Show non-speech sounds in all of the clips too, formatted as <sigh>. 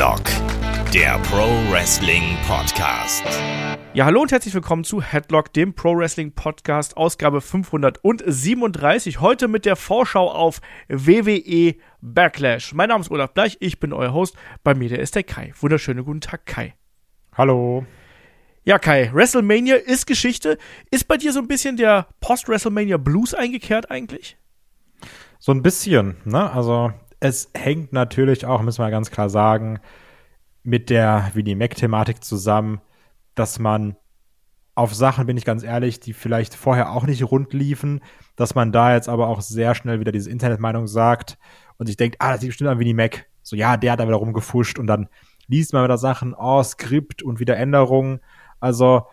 Headlock, der Pro Wrestling Podcast. Ja, hallo und herzlich willkommen zu Headlock, dem Pro Wrestling Podcast, Ausgabe 537. Heute mit der Vorschau auf WWE Backlash. Mein Name ist Olaf Bleich, ich bin euer Host. Bei mir der ist der Kai. Wunderschönen guten Tag, Kai. Hallo. Ja, Kai, WrestleMania ist Geschichte. Ist bei dir so ein bisschen der Post-WrestleMania Blues eingekehrt eigentlich? So ein bisschen, ne? Also es hängt natürlich auch, müssen wir ganz klar sagen, mit der Winnie Mac-Thematik zusammen, dass man auf Sachen, bin ich ganz ehrlich, die vielleicht vorher auch nicht rund liefen, dass man da jetzt aber auch sehr schnell wieder diese Internetmeinung sagt und sich denkt, ah, das liegt bestimmt an Winnie Mac. So, ja, der hat da wieder rumgefuscht und dann liest man wieder Sachen, oh, Skript und wieder Änderungen. Also,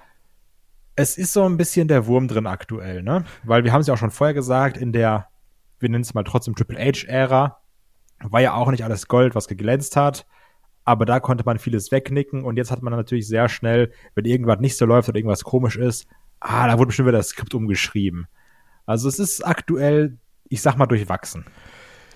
es ist so ein bisschen der Wurm drin aktuell, ne? Weil wir haben es ja auch schon vorher gesagt, in der, wir nennen es mal trotzdem Triple H-Ära, war ja auch nicht alles Gold, was geglänzt hat. Aber da konnte man vieles wegnicken und jetzt hat man natürlich sehr schnell, wenn irgendwas nicht so läuft oder irgendwas komisch ist, ah, da wurde bestimmt wieder das Skript umgeschrieben. Also es ist aktuell, ich sag mal, durchwachsen.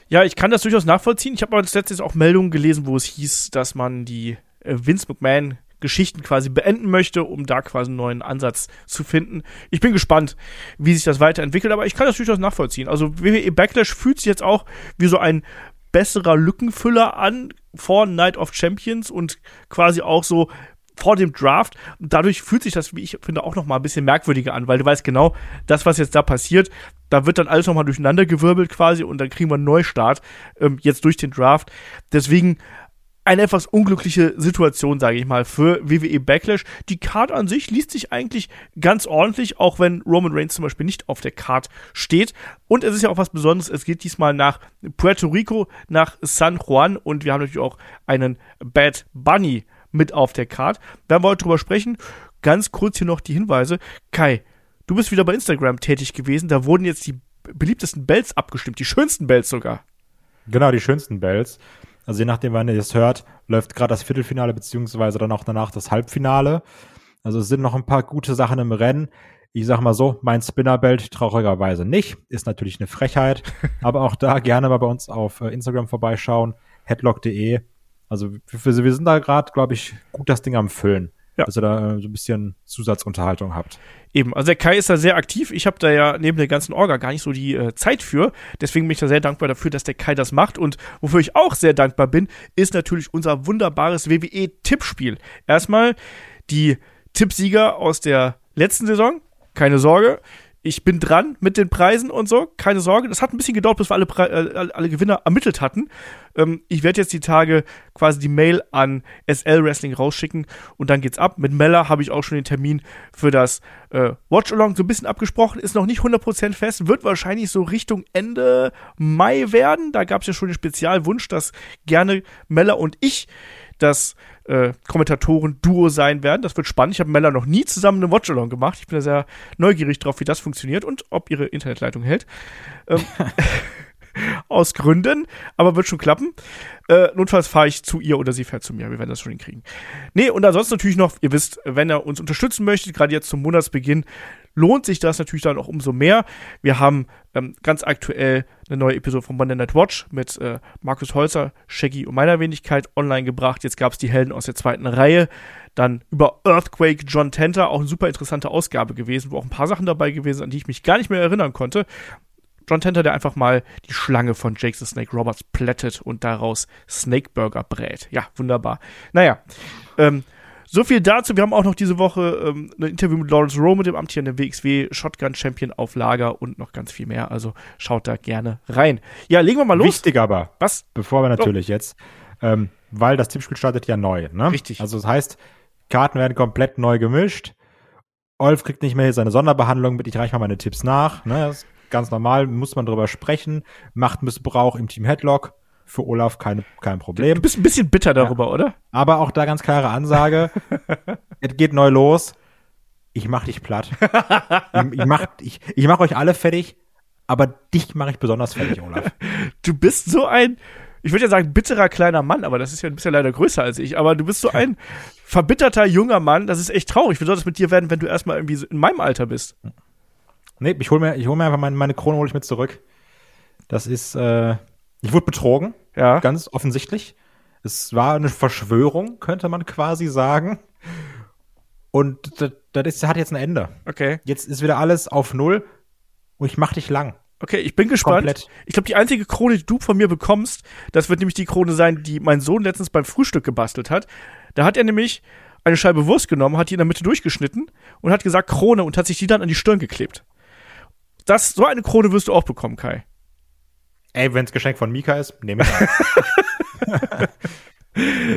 Ja, ich kann das durchaus nachvollziehen. Ich habe aber letztes auch Meldungen gelesen, wo es hieß, dass man die äh, Vince McMahon Geschichten quasi beenden möchte, um da quasi einen neuen Ansatz zu finden. Ich bin gespannt, wie sich das weiterentwickelt, aber ich kann das durchaus nachvollziehen. Also WWE Backlash fühlt sich jetzt auch wie so ein besserer Lückenfüller an vor Night of Champions und quasi auch so vor dem Draft. Und dadurch fühlt sich das, wie ich finde, auch noch mal ein bisschen merkwürdiger an, weil du weißt genau, das, was jetzt da passiert, da wird dann alles noch mal durcheinander gewirbelt quasi und dann kriegen wir einen Neustart ähm, jetzt durch den Draft. Deswegen eine etwas unglückliche Situation, sage ich mal, für WWE Backlash. Die Card an sich liest sich eigentlich ganz ordentlich, auch wenn Roman Reigns zum Beispiel nicht auf der Card steht. Und es ist ja auch was Besonderes. Es geht diesmal nach Puerto Rico, nach San Juan und wir haben natürlich auch einen Bad Bunny mit auf der Card. Werden wir heute drüber sprechen. Ganz kurz hier noch die Hinweise. Kai, du bist wieder bei Instagram tätig gewesen. Da wurden jetzt die beliebtesten Bells abgestimmt, die schönsten Bells sogar. Genau, die schönsten Bells. Also je nachdem, wann ihr das hört, läuft gerade das Viertelfinale beziehungsweise dann auch danach das Halbfinale. Also es sind noch ein paar gute Sachen im Rennen. Ich sag mal so, mein Spinnerbelt traurigerweise nicht. Ist natürlich eine Frechheit. <laughs> aber auch da gerne mal bei uns auf äh, Instagram vorbeischauen. headlock.de. Also wir, wir sind da gerade, glaube ich, gut das Ding am Füllen. Ja. Dass ihr da äh, so ein bisschen Zusatzunterhaltung habt. Eben, also der Kai ist da sehr aktiv. Ich habe da ja neben der ganzen Orga gar nicht so die äh, Zeit für. Deswegen bin ich da sehr dankbar dafür, dass der Kai das macht. Und wofür ich auch sehr dankbar bin, ist natürlich unser wunderbares WWE-Tippspiel. Erstmal die Tippsieger aus der letzten Saison. Keine Sorge ich bin dran mit den Preisen und so, keine Sorge. Das hat ein bisschen gedauert, bis wir alle, Pre äh, alle Gewinner ermittelt hatten. Ähm, ich werde jetzt die Tage quasi die Mail an SL Wrestling rausschicken und dann geht's ab. Mit Mella habe ich auch schon den Termin für das äh, Watch-Along so ein bisschen abgesprochen. Ist noch nicht 100% fest, wird wahrscheinlich so Richtung Ende Mai werden. Da gab es ja schon den Spezialwunsch, dass gerne Mella und ich das äh, Kommentatoren-Duo sein werden. Das wird spannend. Ich habe Mella noch nie zusammen eine Watch-Along gemacht. Ich bin da sehr neugierig drauf, wie das funktioniert und ob ihre Internetleitung hält. Ähm, <laughs> aus Gründen, aber wird schon klappen. Äh, notfalls fahre ich zu ihr oder sie fährt zu mir. Wir werden das schon hinkriegen. Nee, und ansonsten natürlich noch, ihr wisst, wenn ihr uns unterstützen möchtet, gerade jetzt zum Monatsbeginn, lohnt sich das natürlich dann auch umso mehr. Wir haben ähm, ganz aktuell eine neue Episode von Monday Night Watch mit äh, Markus Holzer, Shaggy und meiner Wenigkeit online gebracht. Jetzt gab es die Helden aus der zweiten Reihe. Dann über Earthquake John Tenter, auch eine super interessante Ausgabe gewesen, wo auch ein paar Sachen dabei gewesen sind, an die ich mich gar nicht mehr erinnern konnte. John Tenter, der einfach mal die Schlange von Jake the Snake Roberts plättet und daraus Snake Burger brät. Ja, wunderbar. Naja, ähm, so viel dazu. Wir haben auch noch diese Woche ähm, ein Interview mit Lawrence Rowe, mit dem amtierenden WXW Shotgun Champion auf Lager und noch ganz viel mehr. Also schaut da gerne rein. Ja, legen wir mal los. Wichtig aber. Was? Bevor wir natürlich oh. jetzt, ähm, weil das Tippspiel startet ja neu, ne? Richtig. Also das heißt, Karten werden komplett neu gemischt. Olf kriegt nicht mehr seine Sonderbehandlung mit, ich reiche mal meine Tipps nach. Ne? Das ist ganz normal, muss man drüber sprechen. Machtmissbrauch im Team Headlock für Olaf kein, kein Problem. Du bist ein bisschen bitter darüber, ja. oder? Aber auch da ganz klare Ansage. <laughs> es geht neu los. Ich mach dich platt. ich, ich, mach, ich, ich mach euch alle fertig, aber dich mache ich besonders fertig, Olaf. <laughs> Du bist so ein, ich würde ja sagen, bitterer kleiner Mann, aber das ist ja ein bisschen leider größer als ich. Aber du bist so <laughs> ein verbitterter junger Mann. Das ist echt traurig. Wie soll das mit dir werden, wenn du erstmal irgendwie so in meinem Alter bist? Nee, ich hole mir, ich hol mir einfach meine, meine Krone hole ich mit zurück. Das ist, äh, ich wurde betrogen. Ja. Ganz offensichtlich. Es war eine Verschwörung, könnte man quasi sagen. Und das, das ist, hat jetzt ein Ende. Okay. Jetzt ist wieder alles auf Null und ich mach dich lang. Okay, ich bin gespannt. Komplett. Ich glaube, die einzige Krone, die du von mir bekommst, das wird nämlich die Krone sein, die mein Sohn letztens beim Frühstück gebastelt hat. Da hat er nämlich eine Scheibe Wurst genommen, hat die in der Mitte durchgeschnitten und hat gesagt Krone und hat sich die dann an die Stirn geklebt. Das, so eine Krone wirst du auch bekommen, Kai. Ey, wenn's Geschenk von Mika ist, nehme ich an. <laughs>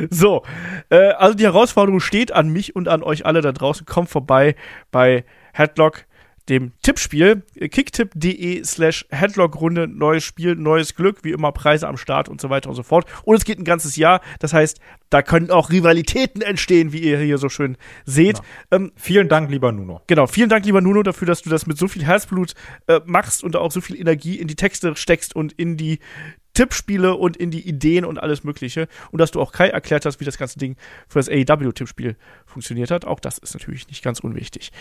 So, äh, also die Herausforderung steht an mich und an euch alle da draußen. Kommt vorbei bei Headlock, dem Tippspiel. Kicktipp.de slash Headlock-Runde, neues Spiel, neues Glück, wie immer Preise am Start und so weiter und so fort. Und es geht ein ganzes Jahr. Das heißt, da können auch Rivalitäten entstehen, wie ihr hier so schön seht. Ähm, Vielen Dank, lieber Nuno. Genau, vielen Dank, lieber Nuno, dafür, dass du das mit so viel Herzblut äh, machst und auch so viel Energie in die Texte steckst und in die Tippspiele und in die Ideen und alles Mögliche. Und dass du auch Kai erklärt hast, wie das ganze Ding für das AEW-Tippspiel funktioniert hat. Auch das ist natürlich nicht ganz unwichtig.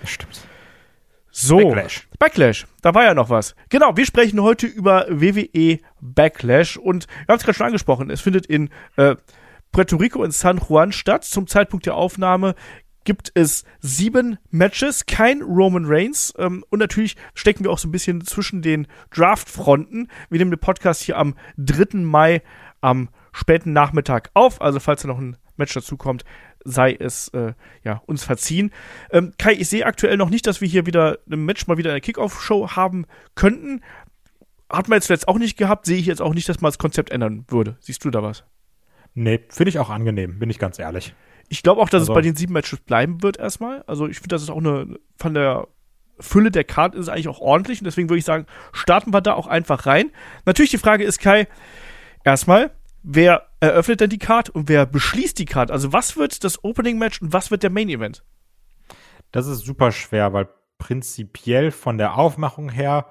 Das stimmt. So. Backlash. Backlash. Da war ja noch was. Genau, wir sprechen heute über WWE Backlash und wir haben es gerade schon angesprochen. Es findet in äh, Puerto Rico in San Juan statt. Zum Zeitpunkt der Aufnahme gibt es sieben Matches, kein Roman Reigns. Ähm, und natürlich stecken wir auch so ein bisschen zwischen den Draftfronten. Wir nehmen den Podcast hier am 3. Mai am späten Nachmittag auf. Also falls da noch ein Match dazu kommt, sei es äh, ja uns verziehen. Ähm, Kai, ich sehe aktuell noch nicht, dass wir hier wieder ein Match mal wieder in der Kickoff-Show haben könnten. Hat man jetzt letzt auch nicht gehabt, sehe ich jetzt auch nicht, dass man das Konzept ändern würde. Siehst du da was? Nee, finde ich auch angenehm, bin ich ganz ehrlich. Ich glaube auch, dass Also- es bei den sieben Matches bleiben wird erstmal. Also ich finde, das ist auch eine von der Fülle der Karte ist eigentlich auch ordentlich und deswegen würde ich sagen, starten wir da auch einfach rein. Natürlich die Frage ist, Kai, erstmal, wer eröffnet denn die Card und wer beschließt die Card? Also was wird das Opening Match und was wird der Main Event? Das ist super schwer, weil prinzipiell von der Aufmachung her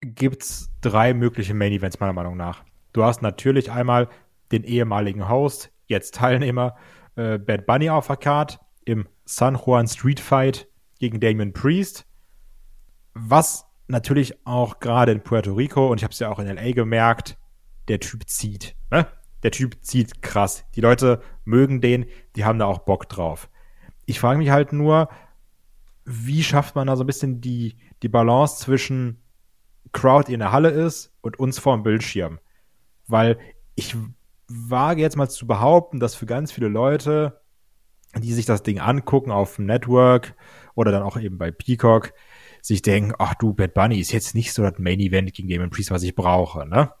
gibt's drei mögliche Main Events meiner Meinung nach. Du hast natürlich einmal den ehemaligen Host, jetzt Teilnehmer, äh, Bad Bunny auf der Card im San Juan Street Fight gegen Damien Priest. Was natürlich auch gerade in Puerto Rico, und ich habe es ja auch in LA gemerkt, der Typ zieht. Ne? Der Typ zieht krass. Die Leute mögen den, die haben da auch Bock drauf. Ich frage mich halt nur, wie schafft man da so ein bisschen die, die Balance zwischen Crowd, die in der Halle ist, und uns vor dem Bildschirm? Weil ich wage jetzt mal zu behaupten, dass für ganz viele Leute, die sich das Ding angucken auf dem Network oder dann auch eben bei Peacock, sich denken, ach du, Bad Bunny ist jetzt nicht so das Main Event gegen Damon Priest, was ich brauche, ne?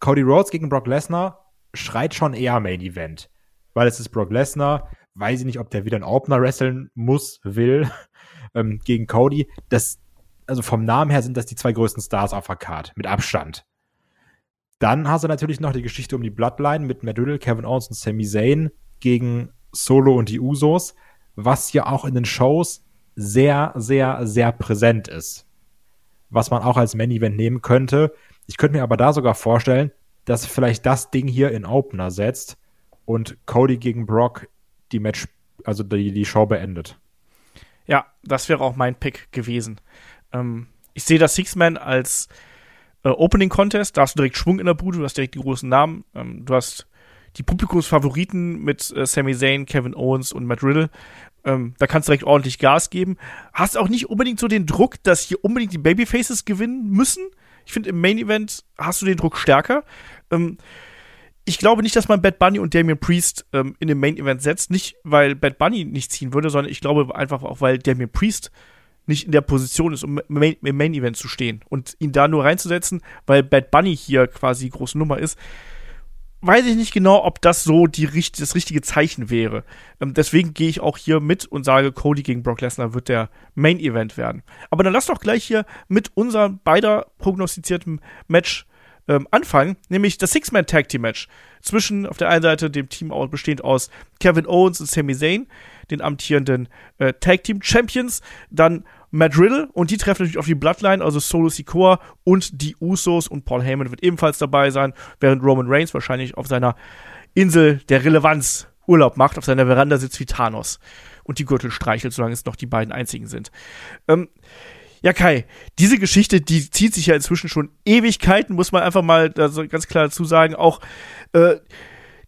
Cody Rhodes gegen Brock Lesnar schreit schon eher Main Event, weil es ist Brock Lesnar, weiß ich nicht, ob der wieder einen Opener wresteln muss, will, <laughs> ähm, gegen Cody. Das, also vom Namen her sind das die zwei größten Stars auf der Card, mit Abstand. Dann hast du natürlich noch die Geschichte um die Bloodline mit Matt Riddle, Kevin Owens und Sami Zayn gegen Solo und die Usos, was ja auch in den Shows sehr, sehr, sehr präsent ist. Was man auch als Main Event nehmen könnte. Ich könnte mir aber da sogar vorstellen, dass vielleicht das Ding hier in Opener setzt und Cody gegen Brock die Match, also die, die Show beendet. Ja, das wäre auch mein Pick gewesen. Ähm, ich sehe das Six-Man als äh, Opening Contest. Da hast du direkt Schwung in der Bude, du hast direkt die großen Namen. Ähm, du hast die Publikumsfavoriten mit äh, Sami Zayn, Kevin Owens und Matt Riddle. Ähm, da kannst du direkt ordentlich Gas geben. Hast auch nicht unbedingt so den Druck, dass hier unbedingt die Babyfaces gewinnen müssen. Ich finde, im Main Event hast du den Druck stärker. Ähm, ich glaube nicht, dass man Bad Bunny und Damian Priest ähm, in dem Main Event setzt. Nicht, weil Bad Bunny nicht ziehen würde, sondern ich glaube einfach auch, weil Damian Priest nicht in der Position ist, um im Main, Event zu stehen. Und ihn da nur reinzusetzen, weil Bad Bunny hier quasi große Nummer ist, weiß ich nicht genau, ob das so die, das richtige Zeichen wäre. Ähm, deswegen gehe ich auch hier mit und sage, Cody gegen Brock Lesnar wird der Main Event werden. Aber dann lass doch gleich hier mit unserem beider prognostizierten Match ähm, anfangen, nämlich das Six-Man Tag Team Match zwischen auf der einen Seite dem Team bestehend aus Kevin Owens und Sami Zayn, den amtierenden äh, Tag Team Champions, dann Matt Riddle und die treffen natürlich auf die Bloodline, also Solo Sikoa und die Usos und Paul Heyman wird ebenfalls dabei sein, während Roman Reigns wahrscheinlich auf seiner Insel der Relevanz Urlaub macht, auf seiner Veranda sitzt wie Thanos und die Gürtel streichelt, solange es noch die beiden einzigen sind. Ähm, ja, Kai, diese Geschichte, die zieht sich ja inzwischen schon Ewigkeiten, muss man einfach mal also ganz klar dazu sagen. Auch äh,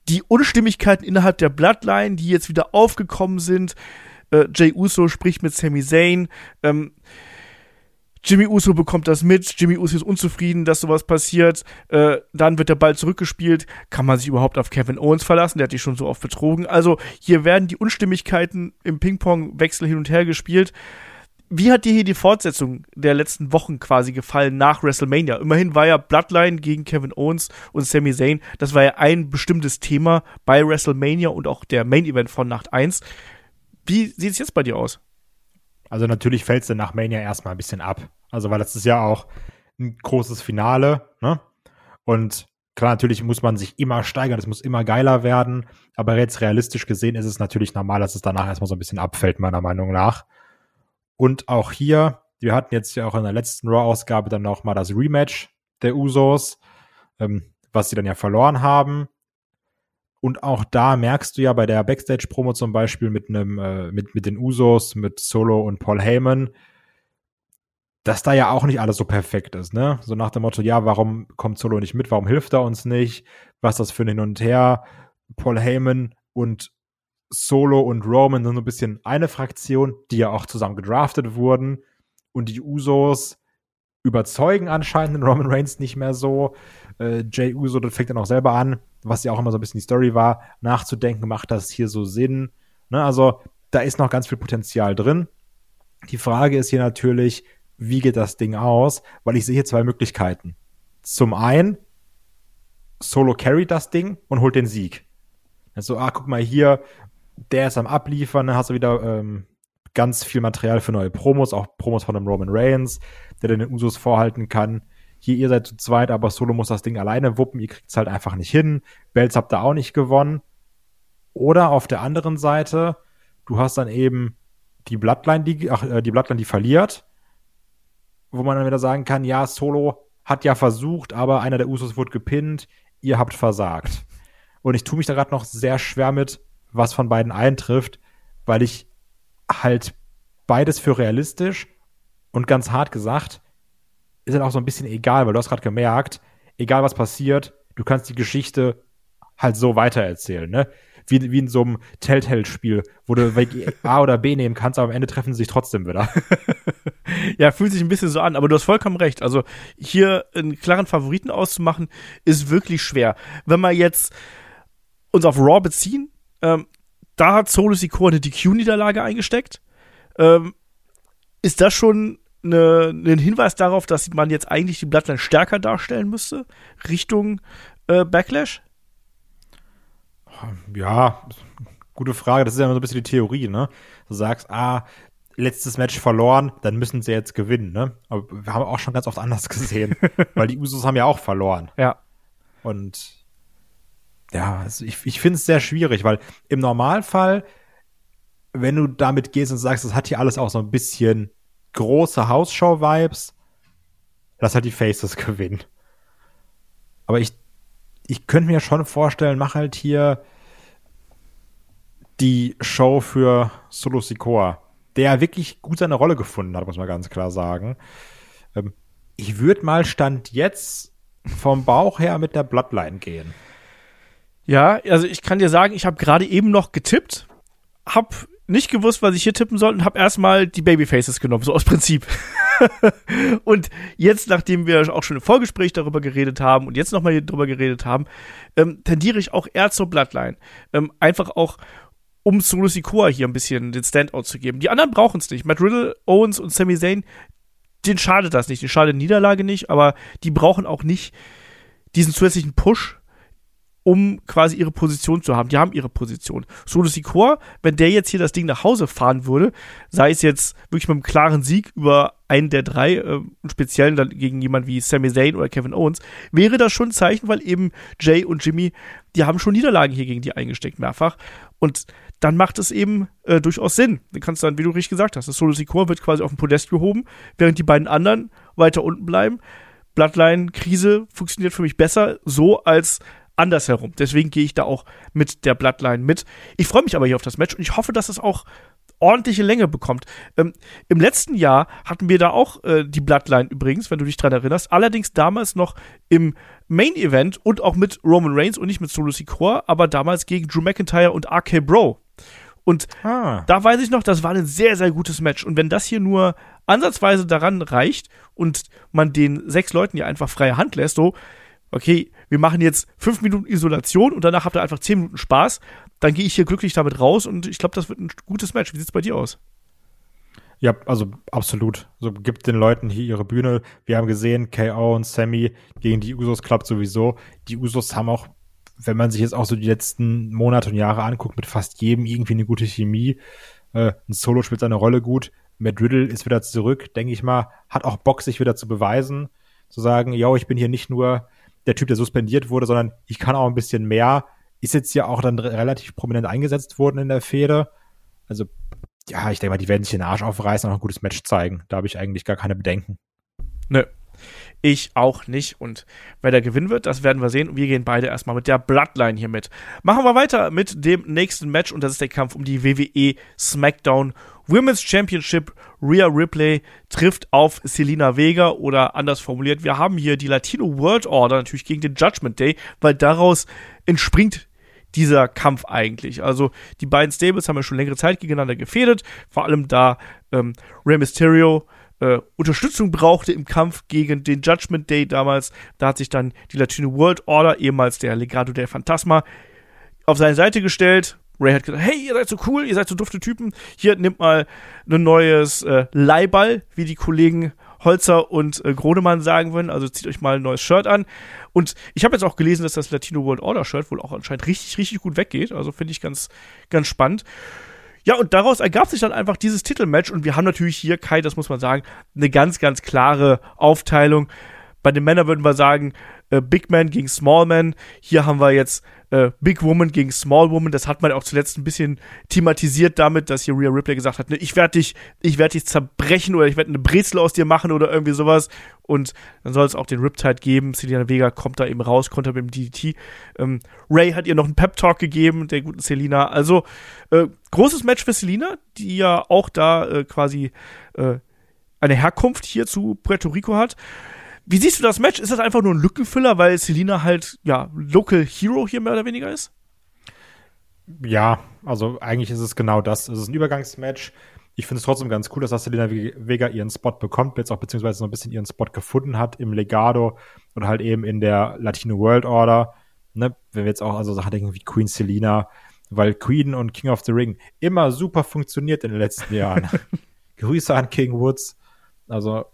die Unstimmigkeiten innerhalb der Bloodline, die jetzt wieder aufgekommen sind. Äh, Jay Uso spricht mit Sami Zayn. Ähm, Jimmy Uso bekommt das mit, Jimmy Uso ist unzufrieden, dass sowas passiert, äh, dann wird der Ball zurückgespielt, kann man sich überhaupt auf Kevin Owens verlassen, der hat dich schon so oft betrogen. Also hier werden die Unstimmigkeiten im Ping-Pong-Wechsel hin und her gespielt. Wie hat dir hier die Fortsetzung der letzten Wochen quasi gefallen nach WrestleMania? Immerhin war ja Bloodline gegen Kevin Owens und Sami Zayn, das war ja ein bestimmtes Thema bei WrestleMania und auch der Main Event von Nacht 1. Wie sieht es jetzt bei dir aus? Also natürlich fällt es dann nach Mania erstmal ein bisschen ab. Also weil das ist ja auch ein großes Finale, ne? Und klar, natürlich muss man sich immer steigern, es muss immer geiler werden. Aber jetzt realistisch gesehen ist es natürlich normal, dass es danach erstmal so ein bisschen abfällt, meiner Meinung nach. Und auch hier, wir hatten jetzt ja auch in der letzten Raw-Ausgabe dann noch mal das Rematch der Usos, ähm, was sie dann ja verloren haben. Und auch da merkst du ja bei der Backstage-Promo zum Beispiel mit einem, äh, mit, mit den Usos, mit Solo und Paul Heyman, dass da ja auch nicht alles so perfekt ist, ne? So nach dem Motto, ja, warum kommt Solo nicht mit? Warum hilft er uns nicht? Was das für ein Hin und Her? Paul Heyman und Solo und Roman sind so ein bisschen eine Fraktion, die ja auch zusammen gedraftet wurden. Und die Usos überzeugen anscheinend den Roman Reigns nicht mehr so. Äh, Jay Uso, das fängt dann auch selber an, was ja auch immer so ein bisschen die Story war, nachzudenken, macht das hier so Sinn? Ne, also da ist noch ganz viel Potenzial drin. Die Frage ist hier natürlich, wie geht das Ding aus? Weil ich sehe hier zwei Möglichkeiten. Zum einen, Solo carry das Ding und holt den Sieg. Also, ah, guck mal hier, der ist am Abliefern, dann hast du wieder ähm, ganz viel Material für neue Promos, auch Promos von dem Roman Reigns, der den Usos vorhalten kann. Hier, ihr seid zu zweit, aber Solo muss das Ding alleine wuppen, ihr kriegt es halt einfach nicht hin. Bells habt ihr auch nicht gewonnen. Oder auf der anderen Seite, du hast dann eben die Bloodline, die, ach, äh, die Bloodline, die verliert, wo man dann wieder sagen kann, ja, Solo hat ja versucht, aber einer der Usos wurde gepinnt, ihr habt versagt. Und ich tue mich da gerade noch sehr schwer mit, was von beiden eintrifft, weil ich halt beides für realistisch und ganz hart gesagt, ist halt auch so ein bisschen egal, weil du hast gerade gemerkt, egal was passiert, du kannst die Geschichte halt so weitererzählen, ne? Wie, wie in so einem Telltale-Spiel, wo du <laughs> A oder B nehmen kannst, aber am Ende treffen sie sich trotzdem wieder. <laughs> ja, fühlt sich ein bisschen so an, aber du hast vollkommen recht. Also hier einen klaren Favoriten auszumachen, ist wirklich schwer. Wenn wir jetzt uns auf Raw beziehen, ähm, da hat Solo Sikoa eine DQ-Niederlage eingesteckt. Ähm, ist das schon eine, ein Hinweis darauf, dass man jetzt eigentlich die Bloodline stärker darstellen müsste? Richtung äh, Backlash? Ja, gute Frage. Das ist ja immer so ein bisschen die Theorie, ne? Du sagst, ah, letztes Match verloren, dann müssen sie jetzt gewinnen, ne? Aber wir haben auch schon ganz oft anders gesehen, <laughs> weil die Usos haben ja auch verloren. Ja. Und ja, also ich, ich finde es sehr schwierig, weil im Normalfall, wenn du damit gehst und sagst, das hat hier alles auch so ein bisschen große Hausshow-Vibes, lass halt die Faces <laughs> gewinnen. Aber ich, ich könnte mir schon vorstellen, mach halt hier die Show für Solo Sikoa, der wirklich gut seine Rolle gefunden hat, muss man ganz klar sagen. Ähm, ich würde mal Stand jetzt vom Bauch her mit der Bloodline gehen. Ja, also ich kann dir sagen, ich habe gerade eben noch getippt, hab nicht gewusst, was ich hier tippen soll und hab erstmal die Babyfaces genommen, so aus Prinzip. <laughs> und jetzt, nachdem wir auch schon im Vorgespräch darüber geredet haben und jetzt nochmal darüber geredet haben, ähm, tendiere ich auch eher zur Bloodline. Ähm, einfach auch, um Solo Sikoa hier ein bisschen den Standout zu geben. Die anderen brauchen es nicht. Matt Riddle, Owens und Sami Zayn, denen schadet das nicht. Den schadet Niederlage nicht, aber die brauchen auch nicht diesen zusätzlichen Push, um quasi ihre Position zu haben. Die haben ihre Position. Solo Sikoa, wenn der jetzt hier das Ding nach Hause fahren würde, sei es jetzt wirklich mit einem klaren Sieg über einen der drei, äh, speziell dann gegen jemand wie Sami Zayn oder Kevin Owens, wäre das schon ein Zeichen, weil eben Jay und Jimmy, die haben schon Niederlagen hier gegen die eingesteckt mehrfach. Und dann macht es eben äh, durchaus Sinn. Du kannst dann, wie du richtig gesagt hast, das Solo Sikoa wird quasi auf den Podest gehoben, während die beiden anderen weiter unten bleiben. Bloodline-Krise funktioniert für mich besser so als andersherum. Deswegen gehe ich da auch mit der Bloodline mit. Ich freue mich aber hier auf das Match und ich hoffe, dass es auch ordentliche Länge bekommt. Ähm, Im letzten Jahr hatten wir da auch äh, die Bloodline übrigens, wenn du dich dran erinnerst. Allerdings damals noch im Main Event und auch mit Roman Reigns und nicht mit Solo Sikoa, aber damals gegen Drew McIntyre und RK Bro. Und ah. da weiß ich noch, das war ein sehr, sehr gutes Match. Und wenn das hier nur ansatzweise daran reicht und man den sechs Leuten ja einfach freie Hand lässt, so, okay, wir machen jetzt fünf Minuten Isolation und danach habt ihr einfach zehn Minuten Spaß, dann gehe ich hier glücklich damit raus und ich glaube, das wird ein gutes Match. Wie sieht es bei dir aus? Ja, also absolut. So gibt den Leuten hier ihre Bühne. Wir haben gesehen, KO und Sammy gegen die Usos klappt sowieso. Die Usos haben auch, wenn man sich jetzt auch so die letzten Monate und Jahre anguckt, mit fast jedem irgendwie eine gute Chemie. Äh, ein Solo spielt seine Rolle gut. Matt Riddle ist wieder zurück, denke ich mal, hat auch Bock, sich wieder zu beweisen, zu sagen, yo, ich bin hier nicht nur der Typ, der suspendiert wurde, sondern ich kann auch ein bisschen mehr ist jetzt ja auch dann relativ prominent eingesetzt worden in der Fehde. Also, ja, ich denke mal, die werden sich den Arsch aufreißen und auch ein gutes Match zeigen. Da habe ich eigentlich gar keine Bedenken. Nö. Ich auch nicht. Und wer da gewinnen wird, das werden wir sehen. Wir gehen beide erstmal mit der Bloodline hier mit. Machen wir weiter mit dem nächsten Match und das ist der Kampf um die WWE SmackDown Women's Championship. Rhea Ripley trifft auf Selina Vega oder anders formuliert, wir haben hier die Latino World Order natürlich gegen den Judgment Day, weil daraus entspringt dieser Kampf eigentlich. Also die beiden Stables haben ja schon längere Zeit gegeneinander gefädet, vor allem da ähm, Rey Mysterio äh, Unterstützung brauchte im Kampf gegen den Judgment Day damals. Da hat sich dann die Latino World Order, ehemals der Legado del Fantasma, auf seine Seite gestellt. Ray hat gesagt, hey, ihr seid so cool, ihr seid so dufte Typen. Hier, nimmt mal ein neues äh, Leihball, wie die Kollegen Holzer und äh, Gronemann sagen würden. Also zieht euch mal ein neues Shirt an. Und ich habe jetzt auch gelesen, dass das Latino World Order Shirt wohl auch anscheinend richtig, richtig gut weggeht. Also finde ich ganz, ganz spannend. Ja, und daraus ergab sich dann einfach dieses Titelmatch. Und wir haben natürlich hier, Kai, das muss man sagen, eine ganz, ganz klare Aufteilung. Bei den Männern würden wir sagen, äh, Big Man gegen Small Man. Hier haben wir jetzt äh, Big Woman gegen Small Woman. Das hat man auch zuletzt ein bisschen thematisiert damit, dass hier Rhea Ripley gesagt hat, ne, ich werde dich, ich werde dich zerbrechen oder ich werde eine Brezel aus dir machen oder irgendwie sowas. Und dann soll es auch den Riptide geben. Selena Vega kommt da eben raus, konnte mit dem DDT. Ähm, Ray hat ihr noch einen Pep Talk gegeben, der guten Selina. Also äh, großes Match für Selina, die ja auch da äh, quasi äh, eine Herkunft hier zu Puerto Rico hat. Wie siehst du das Match? Ist das einfach nur ein Lückenfüller, weil Selina halt, ja, Local Hero hier mehr oder weniger ist? Ja, also eigentlich ist es genau das. Es ist ein Übergangsmatch. Ich finde es trotzdem ganz cool, dass Selina Vega ihren Spot bekommt, jetzt auch beziehungsweise so ein bisschen ihren Spot gefunden hat im Legado und halt eben in der Latino World Order. Ne? Wenn wir jetzt auch also Sachen denken wie Queen Selina, weil Queen und King of the Ring immer super funktioniert in den letzten Jahren. <laughs> Grüße an King Woods. Also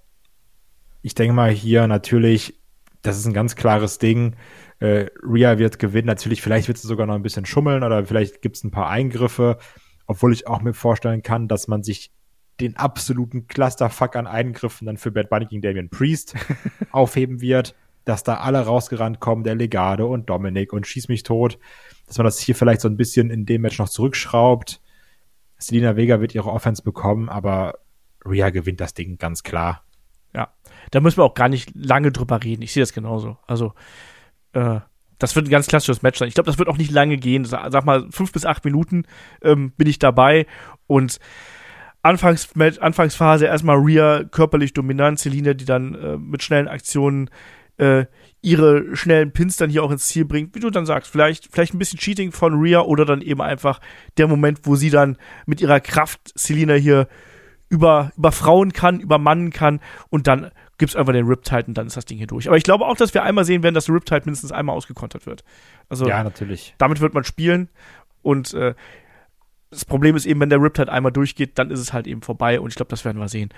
ich denke mal hier natürlich, das ist ein ganz klares Ding. Äh, Rhea wird gewinnen. Natürlich, vielleicht wird sie sogar noch ein bisschen schummeln oder vielleicht gibt es ein paar Eingriffe. Obwohl ich auch mir vorstellen kann, dass man sich den absoluten Clusterfuck an Eingriffen dann für Bad Bunny gegen Damien Priest <laughs> aufheben wird, dass da alle rausgerannt kommen, der Legade und Dominik und schieß mich tot, dass man das hier vielleicht so ein bisschen in dem Match noch zurückschraubt. Selina Vega wird ihre Offense bekommen, aber Rhea gewinnt das Ding ganz klar. Ja, da müssen wir auch gar nicht lange drüber reden. Ich sehe das genauso. Also, äh, das wird ein ganz klassisches Match sein. Ich glaube, das wird auch nicht lange gehen. Sag mal, fünf bis acht Minuten ähm, bin ich dabei. Und Anfangs Anfangsphase erstmal Rhea körperlich dominant, Selina, die dann äh, mit schnellen Aktionen äh, ihre schnellen Pins dann hier auch ins Ziel bringt, wie du dann sagst, vielleicht, vielleicht ein bisschen Cheating von Rhea oder dann eben einfach der Moment, wo sie dann mit ihrer Kraft Selina hier über, über Frauen kann, über Mannen kann und dann gibt's einfach den Riptide und dann ist das Ding hier durch. Aber ich glaube auch, dass wir einmal sehen werden, dass der Riptide mindestens einmal ausgekontert wird. Also ja, natürlich. Damit wird man spielen und äh, das Problem ist eben, wenn der Riptide einmal durchgeht, dann ist es halt eben vorbei und ich glaube, das werden wir sehen.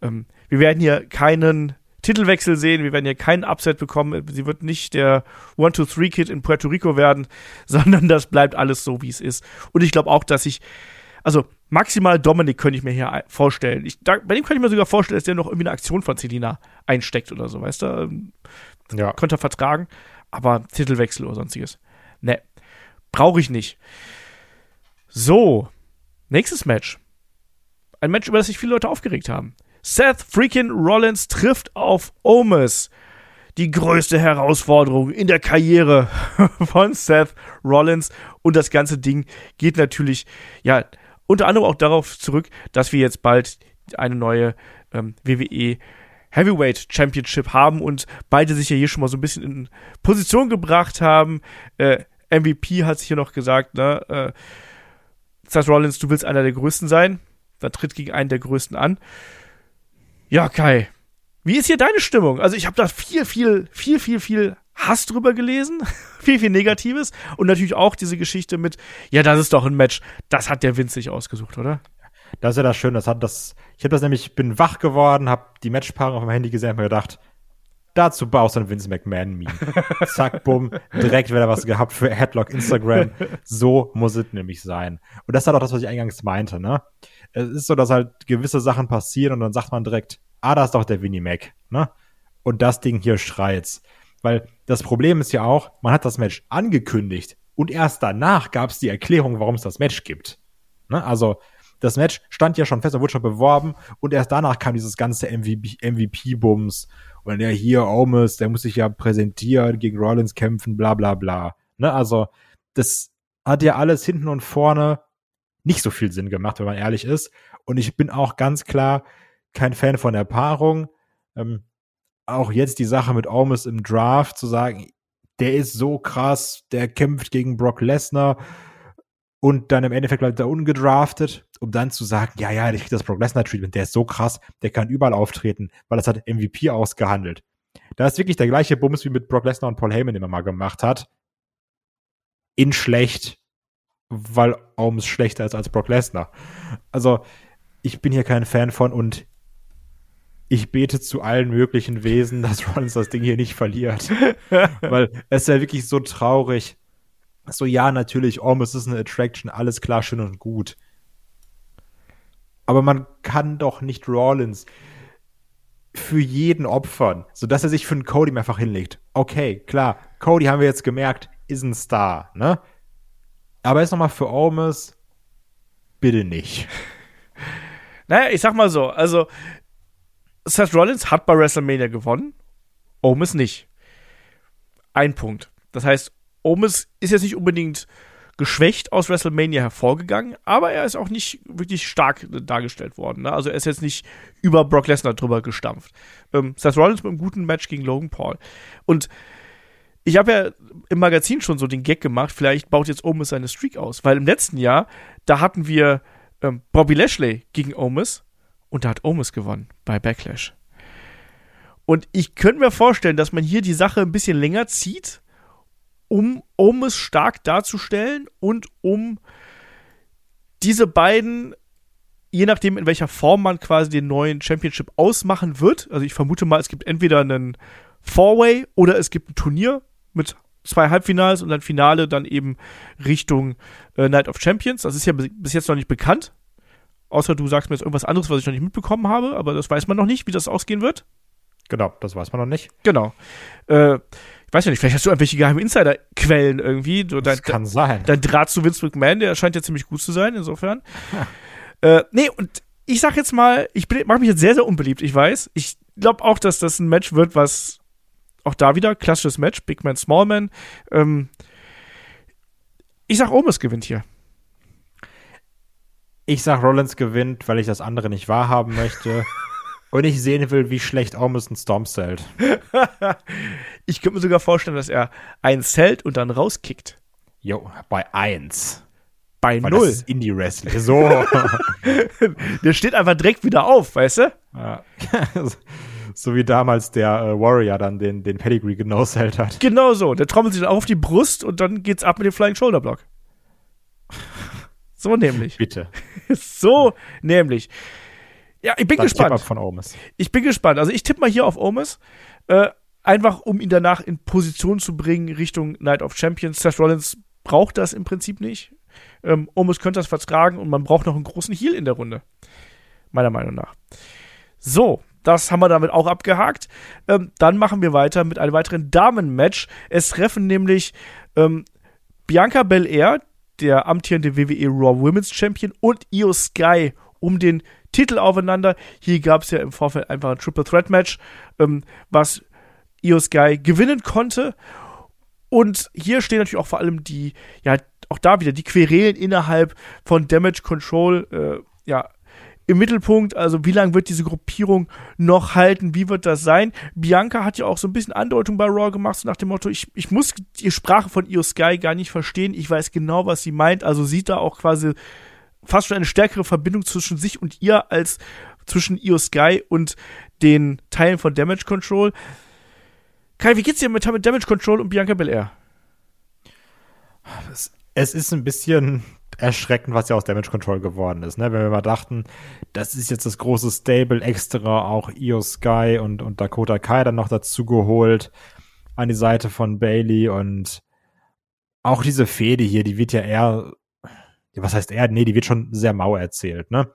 Ähm, wir werden hier keinen Titelwechsel sehen, wir werden hier keinen Upset bekommen. Sie wird nicht der One-Two-Three-Kid in Puerto Rico werden, <laughs> sondern das bleibt alles so, wie es ist. Und ich glaube auch, dass ich, also Maximal Dominik könnte ich mir hier vorstellen. Ich, da, bei dem könnte ich mir sogar vorstellen, dass der noch irgendwie eine Aktion von Celina einsteckt oder so, weißt du? Ähm, ja. Könnte er vertragen. Aber Titelwechsel oder sonstiges. Ne. Brauche ich nicht. So. Nächstes Match. Ein Match, über das sich viele Leute aufgeregt haben. Seth freaking Rollins trifft auf Omis. Die größte Herausforderung in der Karriere <laughs> von Seth Rollins. Und das ganze Ding geht natürlich, ja, unter anderem auch darauf zurück, dass wir jetzt bald eine neue ähm, WWE Heavyweight Championship haben und beide sich ja hier schon mal so ein bisschen in Position gebracht haben. Äh, MVP hat sich hier noch gesagt, ne? Äh, Seth Rollins, du willst einer der Größten sein. Dann tritt gegen einen der Größten an. Ja, Kai, wie ist hier deine Stimmung? Also ich habe da viel, viel, viel, viel, viel Hass drüber gelesen, <laughs> viel, viel Negatives und natürlich auch diese Geschichte mit, ja, das ist doch ein Match, das hat der Vince sich ausgesucht, oder? Das ist ja das Schöne, das hat das, ich habe das nämlich, bin wach geworden, habe die Matchpaarung auf meinem Handy gesehen und mir gedacht, dazu baust du ein Vince McMahon-Meme. <laughs> Zack, bumm, direkt wieder was gehabt für Headlock Instagram. So muss es nämlich sein. Und das ist halt auch das, was ich eingangs meinte, ne? Es ist so, dass halt gewisse Sachen passieren und dann sagt man direkt, ah, da ist doch der Winnie Mac, ne? Und das Ding hier schreit's. Weil das Problem ist ja auch, man hat das Match angekündigt und erst danach gab es die Erklärung, warum es das Match gibt. Ne? Also das Match stand ja schon fest und wurde schon beworben und erst danach kam dieses ganze MVP-Bums und der hier, Omis, der muss sich ja präsentieren, gegen Rollins kämpfen, bla bla bla. Ne? Also das hat ja alles hinten und vorne nicht so viel Sinn gemacht, wenn man ehrlich ist. Und ich bin auch ganz klar kein Fan von der Paarung. Ähm, auch jetzt die Sache mit Omis im Draft zu sagen, der ist so krass, der kämpft gegen Brock Lesnar und dann im Endeffekt bleibt er ungedraftet, um dann zu sagen, ja, ja, der kriegt das Brock Lesnar Treatment, der ist so krass, der kann überall auftreten, weil das hat MVP ausgehandelt. Da ist wirklich der gleiche Bums wie mit Brock Lesnar und Paul Heyman, den man mal gemacht hat. In schlecht, weil Oms schlechter ist als Brock Lesnar. Also, ich bin hier kein Fan von und ich bete zu allen möglichen Wesen, dass Rollins das Ding hier nicht verliert. <laughs> Weil es ist ja wirklich so traurig. So, ja, natürlich, Ormus ist eine Attraction, alles klar, schön und gut. Aber man kann doch nicht Rollins für jeden opfern, sodass er sich für einen Cody mehrfach hinlegt. Okay, klar, Cody haben wir jetzt gemerkt, ist ein Star, ne? Aber jetzt nochmal für Ormus, bitte nicht. <laughs> Naja, ich sag mal so, also Seth Rollins hat bei WrestleMania gewonnen, Omis nicht. Ein Punkt. Das heißt, Omis ist jetzt nicht unbedingt geschwächt aus WrestleMania hervorgegangen, aber er ist auch nicht wirklich stark dargestellt worden. Ne? Also er ist jetzt nicht über Brock Lesnar drüber gestampft. Ähm, Seth Rollins mit einem guten Match gegen Logan Paul. Und ich habe ja im Magazin schon so den Gag gemacht, vielleicht baut jetzt Omis seine Streak aus, weil im letzten Jahr, da hatten wir ähm, Bobby Lashley gegen Omis und da hat Omis gewonnen bei Backlash. Und ich könnte mir vorstellen, dass man hier die Sache ein bisschen länger zieht, um Omis stark darzustellen und um diese beiden, je nachdem in welcher Form man quasi den neuen Championship ausmachen wird. Also ich vermute mal, es gibt entweder einen Four-Way oder es gibt ein Turnier mit zwei Halbfinals und ein Finale dann eben Richtung äh, Night of Champions. Das ist ja bis jetzt noch nicht bekannt. Außer du sagst mir jetzt irgendwas anderes, was ich noch nicht mitbekommen habe, aber das weiß man noch nicht, wie das ausgehen wird. Genau, das weiß man noch nicht. Genau. Äh, ich weiß ja nicht, vielleicht hast du irgendwelche geheimen Insider-Quellen irgendwie. Du, das kann sein. Dein Draht zu Vince McMahon, der scheint ja ziemlich gut zu sein, insofern. Äh, nee, und ich sag jetzt mal, ich mache mich jetzt sehr, sehr unbeliebt, ich weiß. Ich glaube auch, dass das ein Match wird, was auch da wieder, klassisches Match, Big Man, Small Man. Ähm, ich sag, Omis gewinnt hier. Ich sag, Rollins gewinnt, weil ich das andere nicht wahrhaben möchte. <laughs> und ich sehen will, wie schlecht Ormus ein Storm zählt. <laughs> ich könnte mir sogar vorstellen, dass er einen zählt und dann rauskickt. Jo, bei 1. Bei 0. Das ist Indie-Wrestling. So. <laughs> der steht einfach direkt wieder auf, weißt du? Ja. so wie damals der äh, Warrior dann den, den Pedigree genoselt hat. Genau so. Der trommelt sich dann auf die Brust und dann geht's ab mit dem Flying Shoulder Block. So nämlich. Bitte. <laughs> so nämlich. Ja, ich bin Dann gespannt. Von Omis. Ich bin gespannt. Also ich tippe mal hier auf Omis. Äh, einfach um ihn danach in Position zu bringen Richtung Night of Champions. Seth Rollins braucht das im Prinzip nicht. Ähm, Omis könnte das vertragen und man braucht noch einen großen Heal in der Runde. Meiner Meinung nach. So, das haben wir damit auch abgehakt. Ähm, dann machen wir weiter mit einem weiteren Damen-Match. Es treffen nämlich ähm, Bianca Belair, der amtierende WWE Raw Women's Champion, und Io Sky um den Titel aufeinander. Hier gab es ja im Vorfeld einfach ein Triple Threat Match, ähm, was Io Sky gewinnen konnte. Und hier stehen natürlich auch vor allem die, ja, auch da wieder die Querelen innerhalb von Damage Control, äh, ja, im Mittelpunkt. Also wie lange wird diese Gruppierung noch halten? Wie wird das sein? Bianca hat ja auch so ein bisschen Andeutung bei Raw gemacht, so nach dem Motto, ich, ich muss die Sprache von Io Sky gar nicht verstehen. Ich weiß genau, was sie meint. Also sieht da auch quasi fast schon eine stärkere Verbindung zwischen sich und ihr als zwischen Io Sky und den Teilen von Damage Control. Kai, wie geht's dir mit, mit Damage Control und Bianca Belair? Es, es ist ein bisschen erschreckend, was ja aus Damage Control geworden ist. Ne? Wenn wir mal dachten, das ist jetzt das große Stable, extra auch Io Sky und, und Dakota Kai dann noch dazu geholt an die Seite von Bailey und auch diese Fehde hier, die wird ja eher, was heißt eher, nee, die wird schon sehr mau erzählt, ne?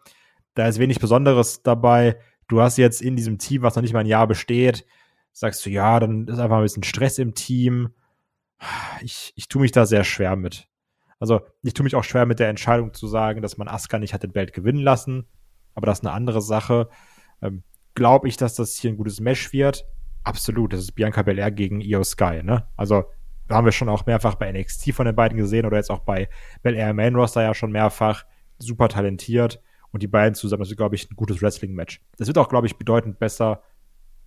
Da ist wenig Besonderes dabei. Du hast jetzt in diesem Team, was noch nicht mal ein Jahr besteht, sagst du, ja, dann ist einfach ein bisschen Stress im Team. Ich, ich tue mich da sehr schwer mit. Also ich tue mich auch schwer mit der Entscheidung zu sagen, dass man Asuka nicht hat den Belt gewinnen lassen. Aber das ist eine andere Sache. Ähm, Glaube ich, dass das hier ein gutes Match wird? Absolut. Das ist Bianca Belair gegen Io Sky. Ne? Also haben wir schon auch mehrfach bei NXT von den beiden gesehen oder jetzt auch bei Belair Main Roster ja schon mehrfach. Super talentiert. Und die beiden zusammen, das ist, glaube ich, ein gutes Wrestling-Match. Das wird auch, glaube ich, bedeutend besser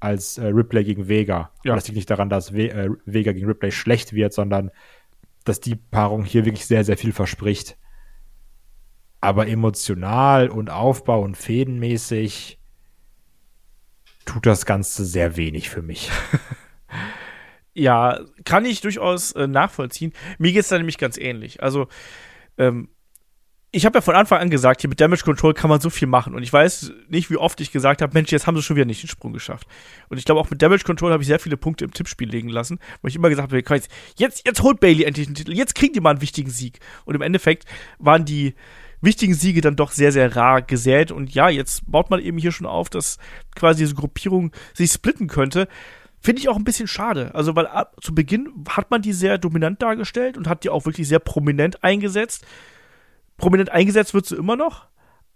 als äh, Ripley gegen Vega. Ja. Und das liegt nicht daran, dass We äh, Vega gegen Ripley schlecht wird, sondern dass die Paarung hier wirklich sehr, sehr viel verspricht. Aber emotional und Aufbau und fädenmäßig tut das Ganze sehr wenig für mich. <laughs> ja, kann ich durchaus äh, nachvollziehen. Mir geht es da nämlich ganz ähnlich. Also, ähm, ich habe ja von Anfang an gesagt, hier mit Damage Control kann man so viel machen. Und ich weiß nicht, wie oft ich gesagt habe, Mensch, jetzt haben sie schon wieder nicht den Sprung geschafft. Und ich glaube, auch mit Damage Control habe ich sehr viele Punkte im Tippspiel legen lassen, wo ich immer gesagt habe, jetzt, jetzt, jetzt holt Bailey endlich den Titel, jetzt kriegen die mal einen wichtigen Sieg. Und im Endeffekt waren die wichtigen Siege dann doch sehr, sehr rar gesät. Und ja, jetzt baut man eben hier schon auf, dass quasi diese Gruppierung sich splitten könnte. Finde ich auch ein bisschen schade. Also, weil ab, zu Beginn hat man die sehr dominant dargestellt und hat die auch wirklich sehr prominent eingesetzt prominent eingesetzt wird sie immer noch,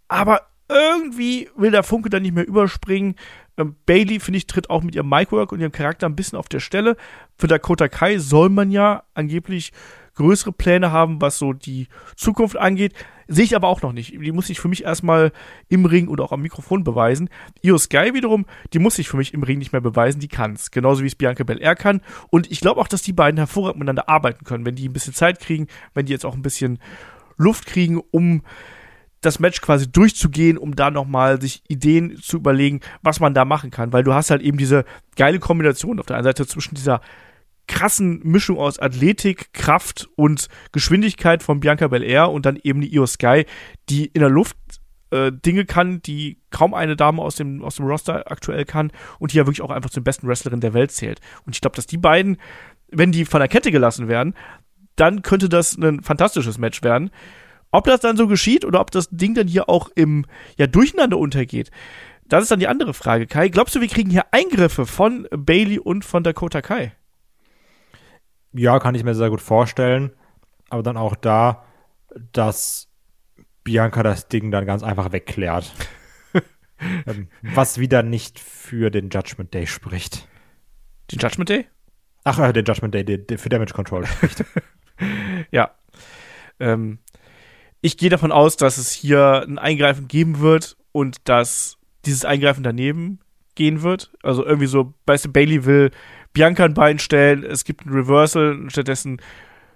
aber irgendwie will der Funke dann nicht mehr überspringen. Ähm, Bailey, finde ich, tritt auch mit ihrem Micwork und ihrem Charakter ein bisschen auf der Stelle. Für Dakota Kai soll man ja angeblich größere Pläne haben, was so die Zukunft angeht. Sehe ich aber auch noch nicht. Die muss sich für mich erstmal im Ring oder auch am Mikrofon beweisen. Io Sky wiederum, die muss sich für mich im Ring nicht mehr beweisen, die kann's. Genauso wie es Bianca Belair kann. Und ich glaube auch, dass die beiden hervorragend miteinander arbeiten können, wenn die ein bisschen Zeit kriegen, wenn die jetzt auch ein bisschen Luft kriegen, um das Match quasi durchzugehen, um da nochmal sich Ideen zu überlegen, was man da machen kann. Weil du hast halt eben diese geile Kombination auf der einen Seite zwischen dieser krassen Mischung aus Athletik, Kraft und Geschwindigkeit von Bianca Belair und dann eben die Io Sky, die in der Luft äh, Dinge kann, die kaum eine Dame aus dem, aus dem Roster aktuell kann und die ja wirklich auch einfach zur besten Wrestlerin der Welt zählt. Und ich glaube, dass die beiden, wenn die von der Kette gelassen werden, dann könnte das ein fantastisches Match werden. Ob das dann so geschieht oder ob das Ding dann hier auch im ja, Durcheinander untergeht, das ist dann die andere Frage. Kai, glaubst du, wir kriegen hier Eingriffe von Bailey und von Dakota Kai? Ja, kann ich mir sehr gut vorstellen. Aber dann auch da, dass Bianca das Ding dann ganz einfach wegklärt. <laughs> ähm, was wieder nicht für den Judgment Day spricht. Den Judgment Day? Ach, äh, den Judgment Day, der für Damage Control spricht. <laughs> <laughs> ja. Ähm, ich gehe davon aus, dass es hier ein Eingreifen geben wird und dass dieses Eingreifen daneben gehen wird. Also irgendwie so, weißt du, Bailey will Bianca ein Bein stellen, es gibt ein Reversal, und stattdessen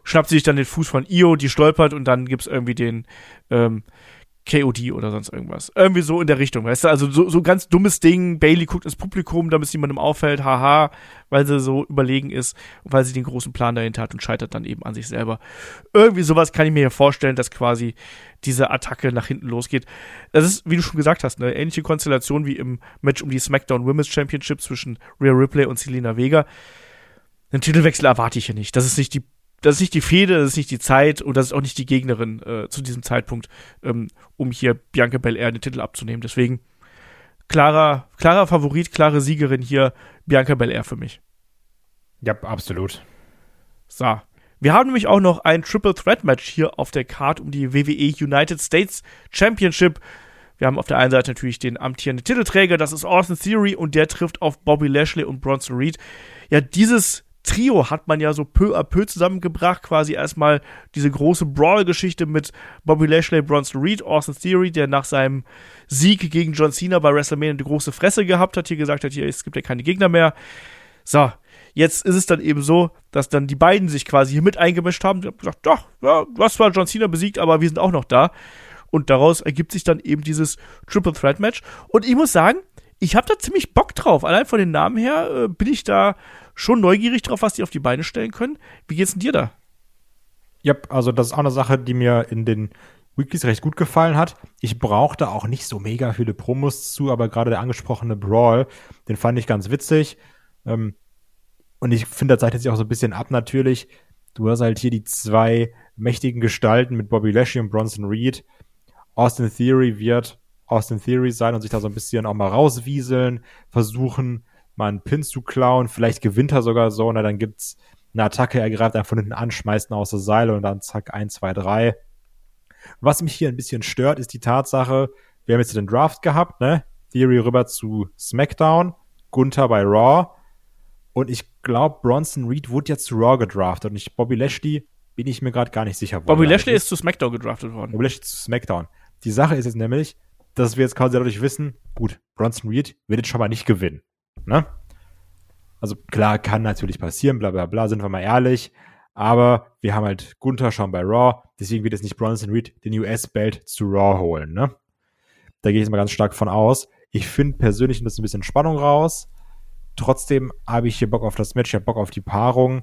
schnappt sie sich dann den Fuß von Io, die stolpert und dann gibt es irgendwie den ähm, KOD oder sonst irgendwas. Irgendwie so in der Richtung, weißt du? Also so, so ganz dummes Ding. Bailey guckt ins Publikum, damit es jemandem auffällt, haha, weil sie so überlegen ist weil sie den großen Plan dahinter hat und scheitert dann eben an sich selber. Irgendwie sowas kann ich mir hier vorstellen, dass quasi diese Attacke nach hinten losgeht. Das ist, wie du schon gesagt hast, eine ähnliche Konstellation wie im Match um die SmackDown Women's Championship zwischen Rhea Ripley und Selena Vega. Einen Titelwechsel erwarte ich hier nicht. Das ist nicht die das ist nicht die Fehde, das ist nicht die Zeit und das ist auch nicht die Gegnerin äh, zu diesem Zeitpunkt, ähm, um hier Bianca Belair den Titel abzunehmen. Deswegen klarer, klarer Favorit, klare Siegerin hier, Bianca Belair für mich. Ja, absolut. So. Wir haben nämlich auch noch ein Triple Threat Match hier auf der Card um die WWE United States Championship. Wir haben auf der einen Seite natürlich den amtierenden Titelträger, das ist Austin Theory und der trifft auf Bobby Lashley und Bronson Reed. Ja, dieses Trio hat man ja so peu à peu zusammengebracht, quasi erstmal diese große Brawl-Geschichte mit Bobby Lashley, Bronson Reed, Austin Theory, der nach seinem Sieg gegen John Cena bei WrestleMania eine große Fresse gehabt hat, hier gesagt hat, hier, es gibt ja keine Gegner mehr. So, jetzt ist es dann eben so, dass dann die beiden sich quasi hier mit eingemischt haben und haben gesagt, doch, ja, du hast zwar John Cena besiegt, aber wir sind auch noch da. Und daraus ergibt sich dann eben dieses Triple Threat Match. Und ich muss sagen, ich habe da ziemlich Bock drauf. Allein von den Namen her äh, bin ich da schon neugierig drauf, was die auf die Beine stellen können. Wie geht's denn dir da? Ja, also das ist auch eine Sache, die mir in den Weeklies recht gut gefallen hat. Ich brauchte auch nicht so mega viele Promos zu, aber gerade der angesprochene Brawl, den fand ich ganz witzig. Ähm, und ich finde, da zeichnet sich auch so ein bisschen ab natürlich. Du hast halt hier die zwei mächtigen Gestalten mit Bobby Lashley und Bronson Reed. Austin Theory wird Austin Theory sein und sich da so ein bisschen auch mal rauswieseln, versuchen, mal einen Pin zu klauen. Vielleicht gewinnt er sogar so, und dann gibt's eine Attacke, er greift einfach von hinten an, schmeißt ihn aus der Seile und dann zack, eins, zwei, drei. Was mich hier ein bisschen stört, ist die Tatsache, wir haben jetzt den Draft gehabt, ne? Theory rüber zu SmackDown, Gunther bei Raw. Und ich glaube, Bronson Reed wurde jetzt zu Raw gedraftet und ich, Bobby Lashley bin ich mir gerade gar nicht sicher. Bobby Lashley ist zu SmackDown gedraftet worden. Bobby Lashley zu SmackDown. Die Sache ist jetzt nämlich, dass wir jetzt quasi dadurch wissen, gut, Bronson Reed wird jetzt schon mal nicht gewinnen. Ne? Also klar, kann natürlich passieren, bla bla bla, sind wir mal ehrlich. Aber wir haben halt Gunther schon bei Raw, deswegen wird jetzt nicht Bronson Reed den US-Belt zu Raw holen, ne? Da gehe ich mal ganz stark von aus. Ich finde persönlich ein bisschen Spannung raus. Trotzdem habe ich hier Bock auf das Match, ich habe Bock auf die Paarung.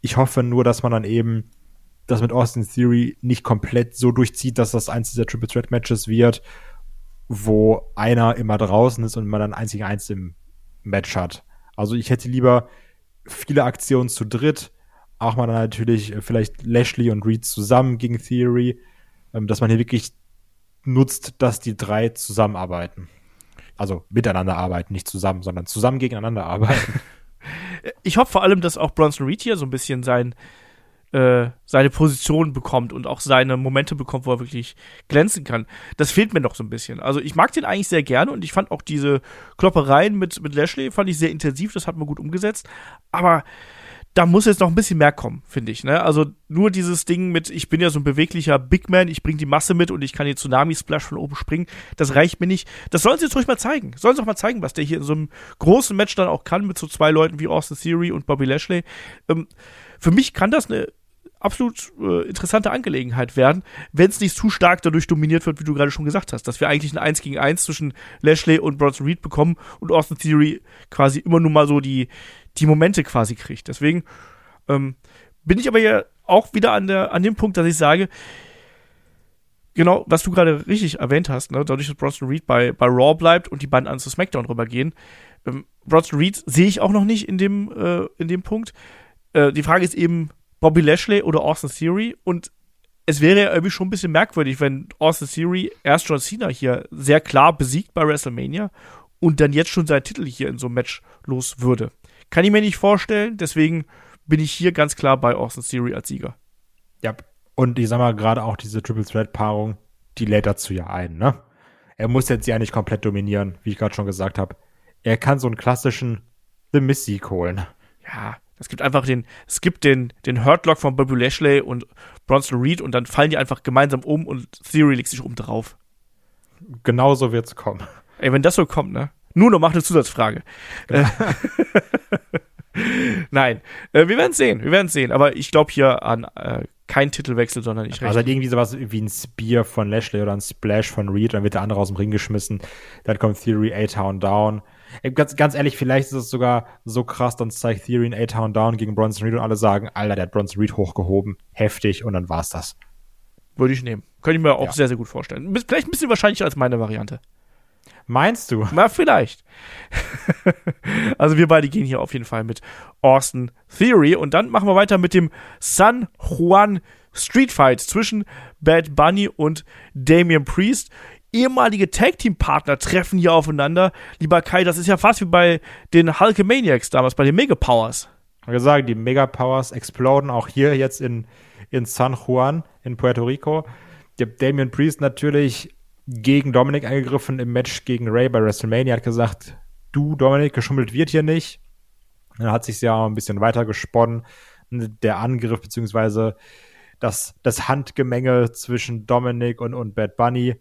Ich hoffe nur, dass man dann eben das mit Austin Theory nicht komplett so durchzieht, dass das eins dieser Triple Threat Matches wird, wo einer immer draußen ist und man dann einzig eins im Match hat. Also ich hätte lieber viele Aktionen zu dritt, auch mal dann natürlich äh, vielleicht Lashley und Reed zusammen gegen Theory, ähm, dass man hier wirklich nutzt, dass die drei zusammenarbeiten. Also miteinander arbeiten, nicht zusammen, sondern zusammen gegeneinander <laughs> arbeiten. Ich hoffe vor allem, dass auch Bronson Reed hier so ein bisschen sein, äh, seine Position bekommt und auch seine Momente bekommt, wo er wirklich glänzen kann. Das fehlt mir noch so ein bisschen. Also ich mag den eigentlich sehr gerne und ich fand auch diese Kloppereien mit, mit Lashley fand ich sehr intensiv, das hat man gut umgesetzt. Aber da muss jetzt noch ein bisschen mehr kommen, finde ich. Ne? Also nur dieses Ding mit, ich bin ja so ein beweglicher Big Man, ich bringe die Masse mit und ich kann den Tsunami-Splash von oben springen, das reicht mir nicht. Das sollen sie jetzt ruhig mal zeigen. Sollen sie auch mal zeigen, was der hier in so einem großen Match dann auch kann, mit so zwei Leuten wie Austin Theory und Bobby Lashley. Ähm, für mich kann das eine absolut äh, interessante Angelegenheit werden, wenn es nicht zu stark dadurch dominiert wird, wie du gerade schon gesagt hast, dass wir eigentlich ein 1 gegen 1 zwischen Lashley und Bronson Reed bekommen und Austin Theory quasi immer nur mal so die, die Momente quasi kriegt. Deswegen ähm, bin ich aber ja auch wieder an, der, an dem Punkt, dass ich sage, genau, was du gerade richtig erwähnt hast, ne, dadurch, dass Bronson Reed bei, bei Raw bleibt und die beiden an zu SmackDown rübergehen, ähm, Bronson Reed sehe ich auch noch nicht in dem, äh, in dem Punkt. Äh, die Frage ist eben Bobby Lashley oder Austin Theory und es wäre ja irgendwie schon ein bisschen merkwürdig, wenn Austin Theory erst John Cena hier sehr klar besiegt bei WrestleMania und dann jetzt schon seinen Titel hier in so einem Match los würde. Kann ich mir nicht vorstellen, deswegen bin ich hier ganz klar bei Austin Theory als Sieger. Ja, und ich sag mal, gerade auch diese Triple Threat Paarung, die lädt dazu ja ein, ne? Er muss jetzt ja nicht komplett dominieren, wie ich gerade schon gesagt habe. Er kann so einen klassischen The Miss Sieg holen. Ja, es gibt einfach den, es gibt den, den Hurtlock von Bobby Lashley und Bronson Reed und dann fallen die einfach gemeinsam um und Theory legt sich oben drauf. Genauso wird's kommen. Ey, wenn das so kommt, ne? Nur noch macht eine Zusatzfrage. Genau. <laughs> Nein, äh, wir werden sehen, wir werden sehen. Aber ich glaube hier an äh, keinen Titelwechsel, sondern ich rechne. Also halt irgendwie sowas wie ein Spear von Lashley oder ein Splash von Reed, dann wird der andere aus dem Ring geschmissen. Dann kommt Theory A-Town down. Ganz, ganz ehrlich, vielleicht ist es sogar so krass, dann zeigt Theory ein A-Town down gegen Bronson Reed und alle sagen, Alter, der hat Bronson Reed hochgehoben. Heftig und dann war's das. Würde ich nehmen. Könnte ich mir auch ja. sehr, sehr gut vorstellen. Vielleicht ein bisschen wahrscheinlicher als meine Variante. Meinst du? Na, vielleicht. <laughs> also wir beide gehen hier auf jeden Fall mit Austin Theory und dann machen wir weiter mit dem San Juan Street Fight zwischen Bad Bunny und Damian Priest. Ehemalige Tag Team Partner treffen hier aufeinander. Lieber Kai, das ist ja fast wie bei den Hulkamaniacs damals, bei den Mega Powers. Ich gesagt, die Mega Powers exploden auch hier jetzt in, in San Juan in Puerto Rico. Der Damian Priest natürlich gegen Dominik eingegriffen im Match gegen Ray bei WrestleMania, hat gesagt, du Dominik, geschummelt wird hier nicht. Dann hat sich ja auch ein bisschen weiter gesponnen. Der Angriff beziehungsweise das, das Handgemenge zwischen Dominic und, und Bad Bunny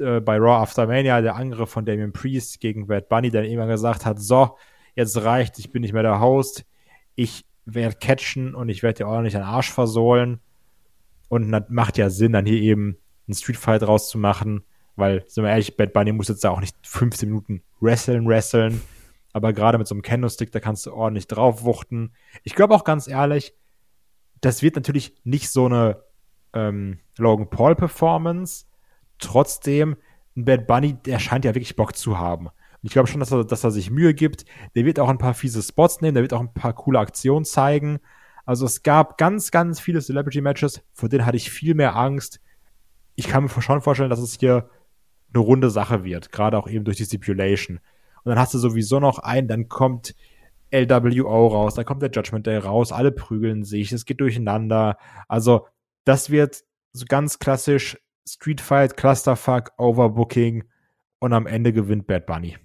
äh, bei Raw After Mania, der Angriff von Damien Priest gegen Bad Bunny, der immer gesagt hat, so, jetzt reicht, ich bin nicht mehr der Host, ich werde catchen und ich werde dir ordentlich den Arsch versohlen. Und das macht ja Sinn, dann hier eben einen Streetfight rauszumachen, weil, sind wir ehrlich, Bad Bunny muss jetzt da auch nicht 15 Minuten wresteln, wresteln. Aber gerade mit so einem Candlestick, da kannst du ordentlich draufwuchten. Ich glaube auch ganz ehrlich, das wird natürlich nicht so eine ähm, Logan Paul Performance. Trotzdem, ein Bad Bunny, der scheint ja wirklich Bock zu haben. Und ich glaube schon, dass er, dass er sich Mühe gibt. Der wird auch ein paar fiese Spots nehmen, der wird auch ein paar coole Aktionen zeigen. Also es gab ganz, ganz viele Celebrity-Matches, vor denen hatte ich viel mehr Angst. Ich kann mir schon vorstellen, dass es hier eine runde Sache wird, gerade auch eben durch die Stipulation. Und dann hast du sowieso noch einen, dann kommt LWO raus, dann kommt der Judgment Day raus, alle prügeln sich, es geht durcheinander. Also, das wird so ganz klassisch Street Fight, Clusterfuck, Overbooking und am Ende gewinnt Bad Bunny.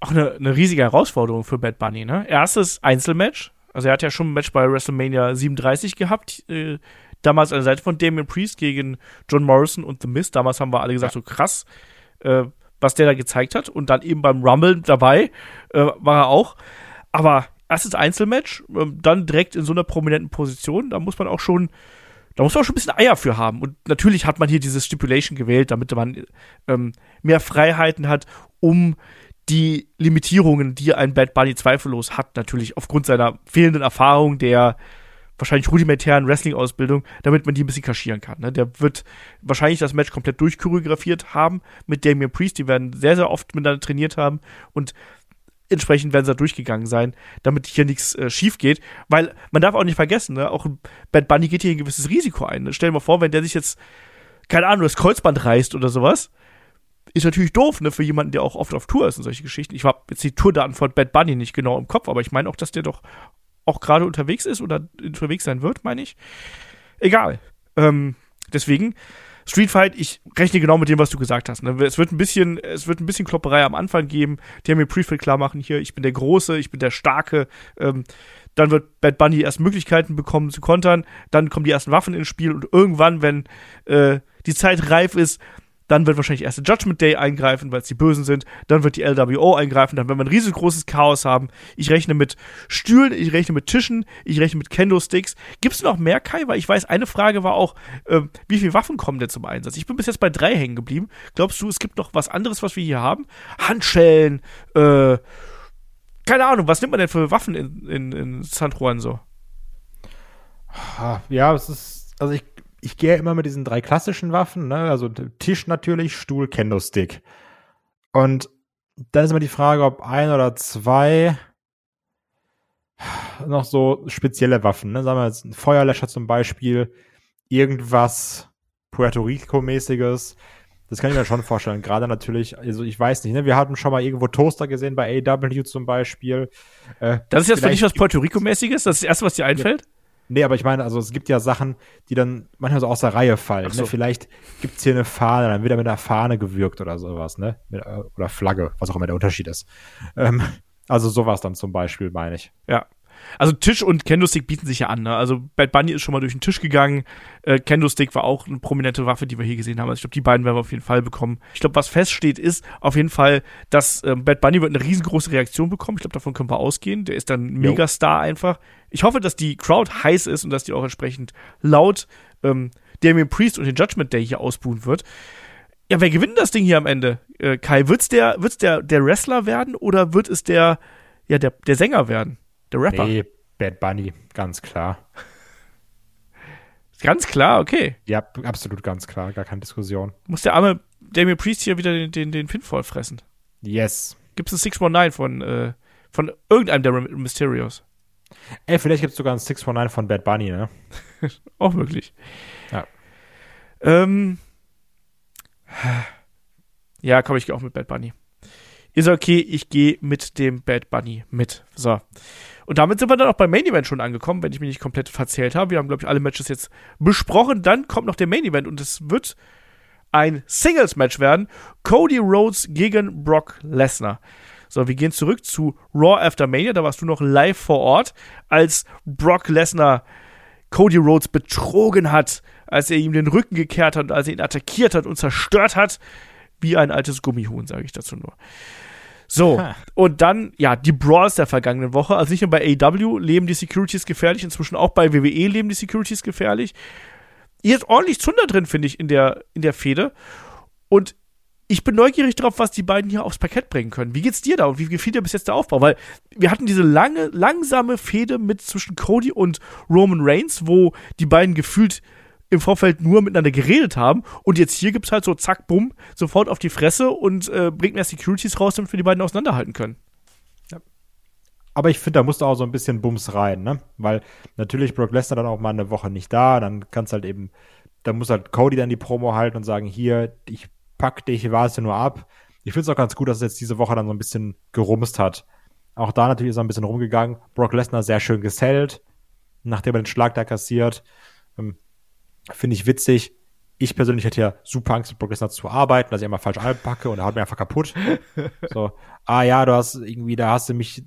Auch eine, eine riesige Herausforderung für Bad Bunny, ne? Erstes Einzelmatch. Also er hat ja schon ein Match bei WrestleMania 37 gehabt, äh, damals an der Seite von Damien Priest gegen John Morrison und The Miz. Damals haben wir alle gesagt, so krass, äh, was der da gezeigt hat. Und dann eben beim Rumble dabei äh, war er auch. Aber erstes Einzelmatch, äh, dann direkt in so einer prominenten Position, da muss man auch schon da muss man auch schon ein bisschen Eier für haben. Und natürlich hat man hier diese Stipulation gewählt, damit man ähm, mehr Freiheiten hat, um die Limitierungen, die ein Bad Bunny zweifellos hat, natürlich aufgrund seiner fehlenden Erfahrung, der wahrscheinlich rudimentären Wrestling-Ausbildung, damit man die ein bisschen kaschieren kann. Ne? Der wird wahrscheinlich das Match komplett durchchoreografiert haben mit Damien Priest. Die werden sehr, sehr oft miteinander trainiert haben und entsprechend werden sie da durchgegangen sein, damit hier nichts äh, schief geht. Weil man darf auch nicht vergessen, ne? auch Bad Bunny geht hier ein gewisses Risiko ein. Ne? Stell dir mal vor, wenn der sich jetzt, keine Ahnung, das Kreuzband reißt oder sowas, ist natürlich doof, ne, für jemanden, der auch oft auf Tour ist und solche Geschichten. Ich habe jetzt die Tourdaten von Bad Bunny nicht genau im Kopf, aber ich meine auch, dass der doch auch gerade unterwegs ist oder unterwegs sein wird, meine ich. Egal. Ähm, deswegen, Street Fight, ich rechne genau mit dem, was du gesagt hast. Ne? Es wird ein bisschen, es wird ein bisschen Klopperei am Anfang geben. Die haben mir Prefit klar machen hier, ich bin der Große, ich bin der Starke. Ähm, dann wird Bad Bunny erst Möglichkeiten bekommen zu kontern. Dann kommen die ersten Waffen ins Spiel und irgendwann, wenn äh, die Zeit reif ist, dann wird wahrscheinlich erst der Judgment Day eingreifen, weil es die Bösen sind. Dann wird die LWO eingreifen. Dann werden wir ein riesengroßes Chaos haben. Ich rechne mit Stühlen, ich rechne mit Tischen, ich rechne mit Kendo-Sticks. Gibt es noch mehr, Kai? Weil ich weiß, eine Frage war auch, äh, wie viele Waffen kommen denn zum Einsatz? Ich bin bis jetzt bei drei hängen geblieben. Glaubst du, es gibt noch was anderes, was wir hier haben? Handschellen, äh, keine Ahnung, was nimmt man denn für Waffen in, in, in San Juan so? Ja, es ist, also ich ich gehe immer mit diesen drei klassischen Waffen, ne? also Tisch natürlich, Stuhl, Kendo-Stick. Und dann ist immer die Frage, ob ein oder zwei noch so spezielle Waffen, ne? sagen wir jetzt ein Feuerlöscher zum Beispiel, irgendwas Puerto Rico-mäßiges. Das kann ich mir schon vorstellen. Gerade natürlich, also ich weiß nicht, ne? wir hatten schon mal irgendwo Toaster gesehen bei AW zum Beispiel. Äh, das ist jetzt für dich was Puerto Rico-mäßiges? Das ist das Erste, was dir einfällt? Ja. Nee, aber ich meine, also es gibt ja Sachen, die dann manchmal so aus der Reihe fallen. Ne? So. Ne? Vielleicht gibt es hier eine Fahne, dann wird er mit einer Fahne gewürgt oder sowas, ne? Mit, äh, oder Flagge, was auch immer der Unterschied ist. Ähm, also sowas dann zum Beispiel, meine ich. Ja, also Tisch und Kendo-Stick bieten sich ja an. Ne? Also Bad Bunny ist schon mal durch den Tisch gegangen. Äh, Kendo-Stick war auch eine prominente Waffe, die wir hier gesehen haben. Also ich glaube, die beiden werden wir auf jeden Fall bekommen. Ich glaube, was feststeht, ist auf jeden Fall, dass äh, Bad Bunny wird eine riesengroße Reaktion bekommen. Ich glaube, davon können wir ausgehen. Der ist dann ein Megastar einfach. Ich hoffe, dass die Crowd heiß ist und dass die auch entsprechend laut ähm, Damien Priest und den Judgment Day hier ausbuhen wird. Ja, wer gewinnt das Ding hier am Ende? Äh, Kai, wird's der, wird's der, der Wrestler werden oder wird es der, ja, der, der Sänger werden? Der Rapper. Nee, Bad Bunny, ganz klar. Ganz klar, okay. Ja, absolut ganz klar, gar keine Diskussion. Muss der arme Damien Priest hier wieder den, den, den Pinfall fressen? Yes. Gibt es ein 619 von, äh, von irgendeinem der Mysterios? Ey, vielleicht gibt es sogar ein 619 von Bad Bunny, ne? <laughs> Auch möglich. Ja. Ähm, ja, komm, ich gehe auch mit Bad Bunny. Ist okay, ich gehe mit dem Bad Bunny mit. So. Und damit sind wir dann auch beim Main Event schon angekommen, wenn ich mich nicht komplett verzählt habe. Wir haben, glaube ich, alle Matches jetzt besprochen. Dann kommt noch der Main Event und es wird ein Singles-Match werden. Cody Rhodes gegen Brock Lesnar. So, wir gehen zurück zu Raw After Mania, da warst du noch live vor Ort, als Brock Lesnar Cody Rhodes betrogen hat, als er ihm den Rücken gekehrt hat, als er ihn attackiert hat und zerstört hat, wie ein altes Gummihuhn, sage ich dazu nur. So, ha. und dann, ja, die Brawls der vergangenen Woche. Also nicht nur bei AEW leben die Securities gefährlich, inzwischen auch bei WWE leben die Securities gefährlich. Hier ist ordentlich Zunder drin, finde ich, in der, in der Fehde. Und ich bin neugierig darauf, was die beiden hier aufs Parkett bringen können. Wie geht's dir da und wie gefiel dir bis jetzt der Aufbau? Weil wir hatten diese lange, langsame Fehde mit zwischen Cody und Roman Reigns, wo die beiden gefühlt im Vorfeld nur miteinander geredet haben. Und jetzt hier gibt es halt so zack, bumm, sofort auf die Fresse und äh, bringt mehr Securities raus, damit wir die beiden auseinanderhalten können. Ja. Aber ich finde, da musst du auch so ein bisschen Bums rein, ne? Weil natürlich Brock Lesnar dann auch mal eine Woche nicht da, dann kannst halt eben, da muss halt Cody dann die Promo halten und sagen, hier, ich pack dich, warte nur ab. Ich finde es auch ganz gut, dass es jetzt diese Woche dann so ein bisschen gerumst hat. Auch da natürlich ist er ein bisschen rumgegangen. Brock Lesnar sehr schön gesellt, nachdem er den Schlag da kassiert. Ähm, Finde ich witzig. Ich persönlich hätte ja super Angst, mit Brock Lesnar zu arbeiten, dass ich immer falsch anpacke und er haut mir einfach kaputt. so, ah ja, du hast irgendwie, da hast du mich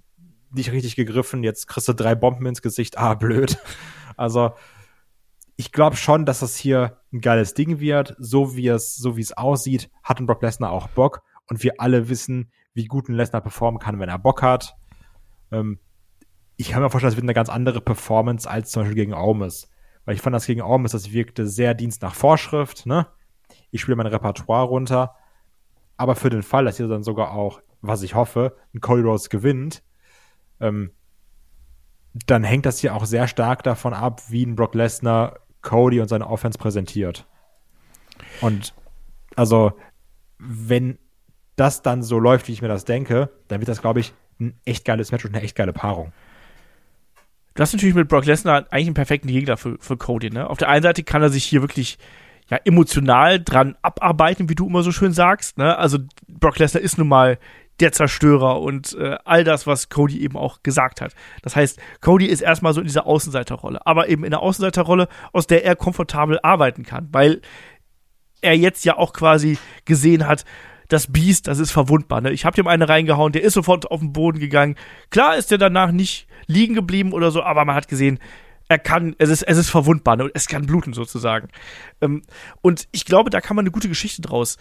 nicht richtig gegriffen, jetzt kriegst du drei Bomben ins Gesicht, ah, blöd. Also, ich glaube schon, dass das hier ein geiles Ding wird. So wie es, so wie es aussieht, hat ein Brock Lesnar auch Bock. Und wir alle wissen, wie gut ein Lesnar performen kann, wenn er Bock hat. Ähm, ich kann mir vorstellen, das wird eine ganz andere Performance als zum Beispiel gegen Aumes. Weil ich fand das gegen Ormus, das wirkte sehr Dienst nach Vorschrift, ne? Ich spiele mein Repertoire runter. Aber für den Fall, dass ihr dann sogar auch, was ich hoffe, ein Cody Rose gewinnt, ähm, dann hängt das hier auch sehr stark davon ab, wie ein Brock Lesnar Cody und seine Offense präsentiert. Und also, wenn das dann so läuft, wie ich mir das denke, dann wird das, glaube ich, ein echt geiles Match und eine echt geile Paarung. Du hast natürlich mit Brock Lesnar eigentlich einen perfekten Gegner für, für Cody. Ne? Auf der einen Seite kann er sich hier wirklich ja, emotional dran abarbeiten, wie du immer so schön sagst. Ne? Also Brock Lesnar ist nun mal der Zerstörer und äh, all das, was Cody eben auch gesagt hat. Das heißt, Cody ist erstmal so in dieser Außenseiterrolle, aber eben in der Außenseiterrolle, aus der er komfortabel arbeiten kann, weil er jetzt ja auch quasi gesehen hat, das Biest, das ist verwundbar. Ne? Ich habe dem eine reingehauen, der ist sofort auf den Boden gegangen. Klar ist der danach nicht liegen geblieben oder so, aber man hat gesehen, er kann, es ist, es ist verwundbar, ne? es kann bluten sozusagen. Ähm, und ich glaube, da kann man eine gute Geschichte draus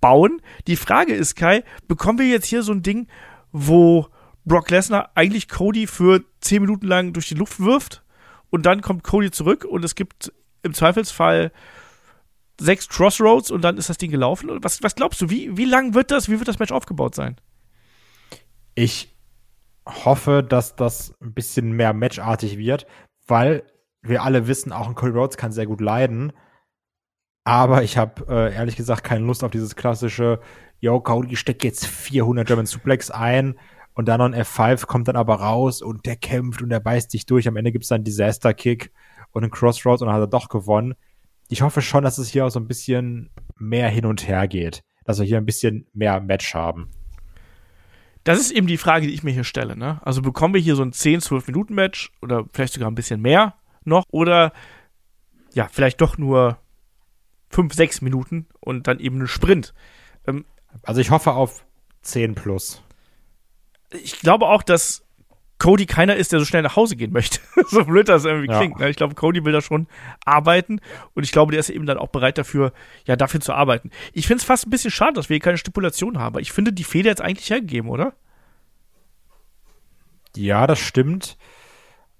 bauen. Die Frage ist, Kai, bekommen wir jetzt hier so ein Ding, wo Brock Lesnar eigentlich Cody für zehn Minuten lang durch die Luft wirft und dann kommt Cody zurück und es gibt im Zweifelsfall sechs Crossroads und dann ist das Ding gelaufen. Was, was glaubst du, wie, wie lang wird das, wie wird das Match aufgebaut sein? Ich hoffe, dass das ein bisschen mehr matchartig wird, weil wir alle wissen, auch ein Cody Rhodes kann sehr gut leiden. Aber ich habe äh, ehrlich gesagt keine Lust auf dieses klassische, yo, Cody steckt jetzt 400 German Suplex ein und dann noch ein F5 kommt dann aber raus und der kämpft und der beißt sich durch. Am Ende gibt es dann einen Disaster Kick und einen Crossroads und dann hat er doch gewonnen. Ich hoffe schon, dass es hier auch so ein bisschen mehr hin und her geht, dass wir hier ein bisschen mehr Match haben. Das ist eben die Frage, die ich mir hier stelle. Ne? Also bekommen wir hier so ein 10, 12 Minuten Match oder vielleicht sogar ein bisschen mehr noch oder ja, vielleicht doch nur 5, 6 Minuten und dann eben einen Sprint. Ähm, also ich hoffe auf 10 plus. Ich glaube auch, dass Cody keiner ist, der so schnell nach Hause gehen möchte. <laughs> so blöd das irgendwie ja. klingt. Ne? Ich glaube, Cody will da schon arbeiten und ich glaube, der ist eben dann auch bereit dafür, ja, dafür zu arbeiten. Ich finde es fast ein bisschen schade, dass wir hier keine Stipulation haben. Ich finde die Feder jetzt eigentlich hergegeben, oder? Ja, das stimmt.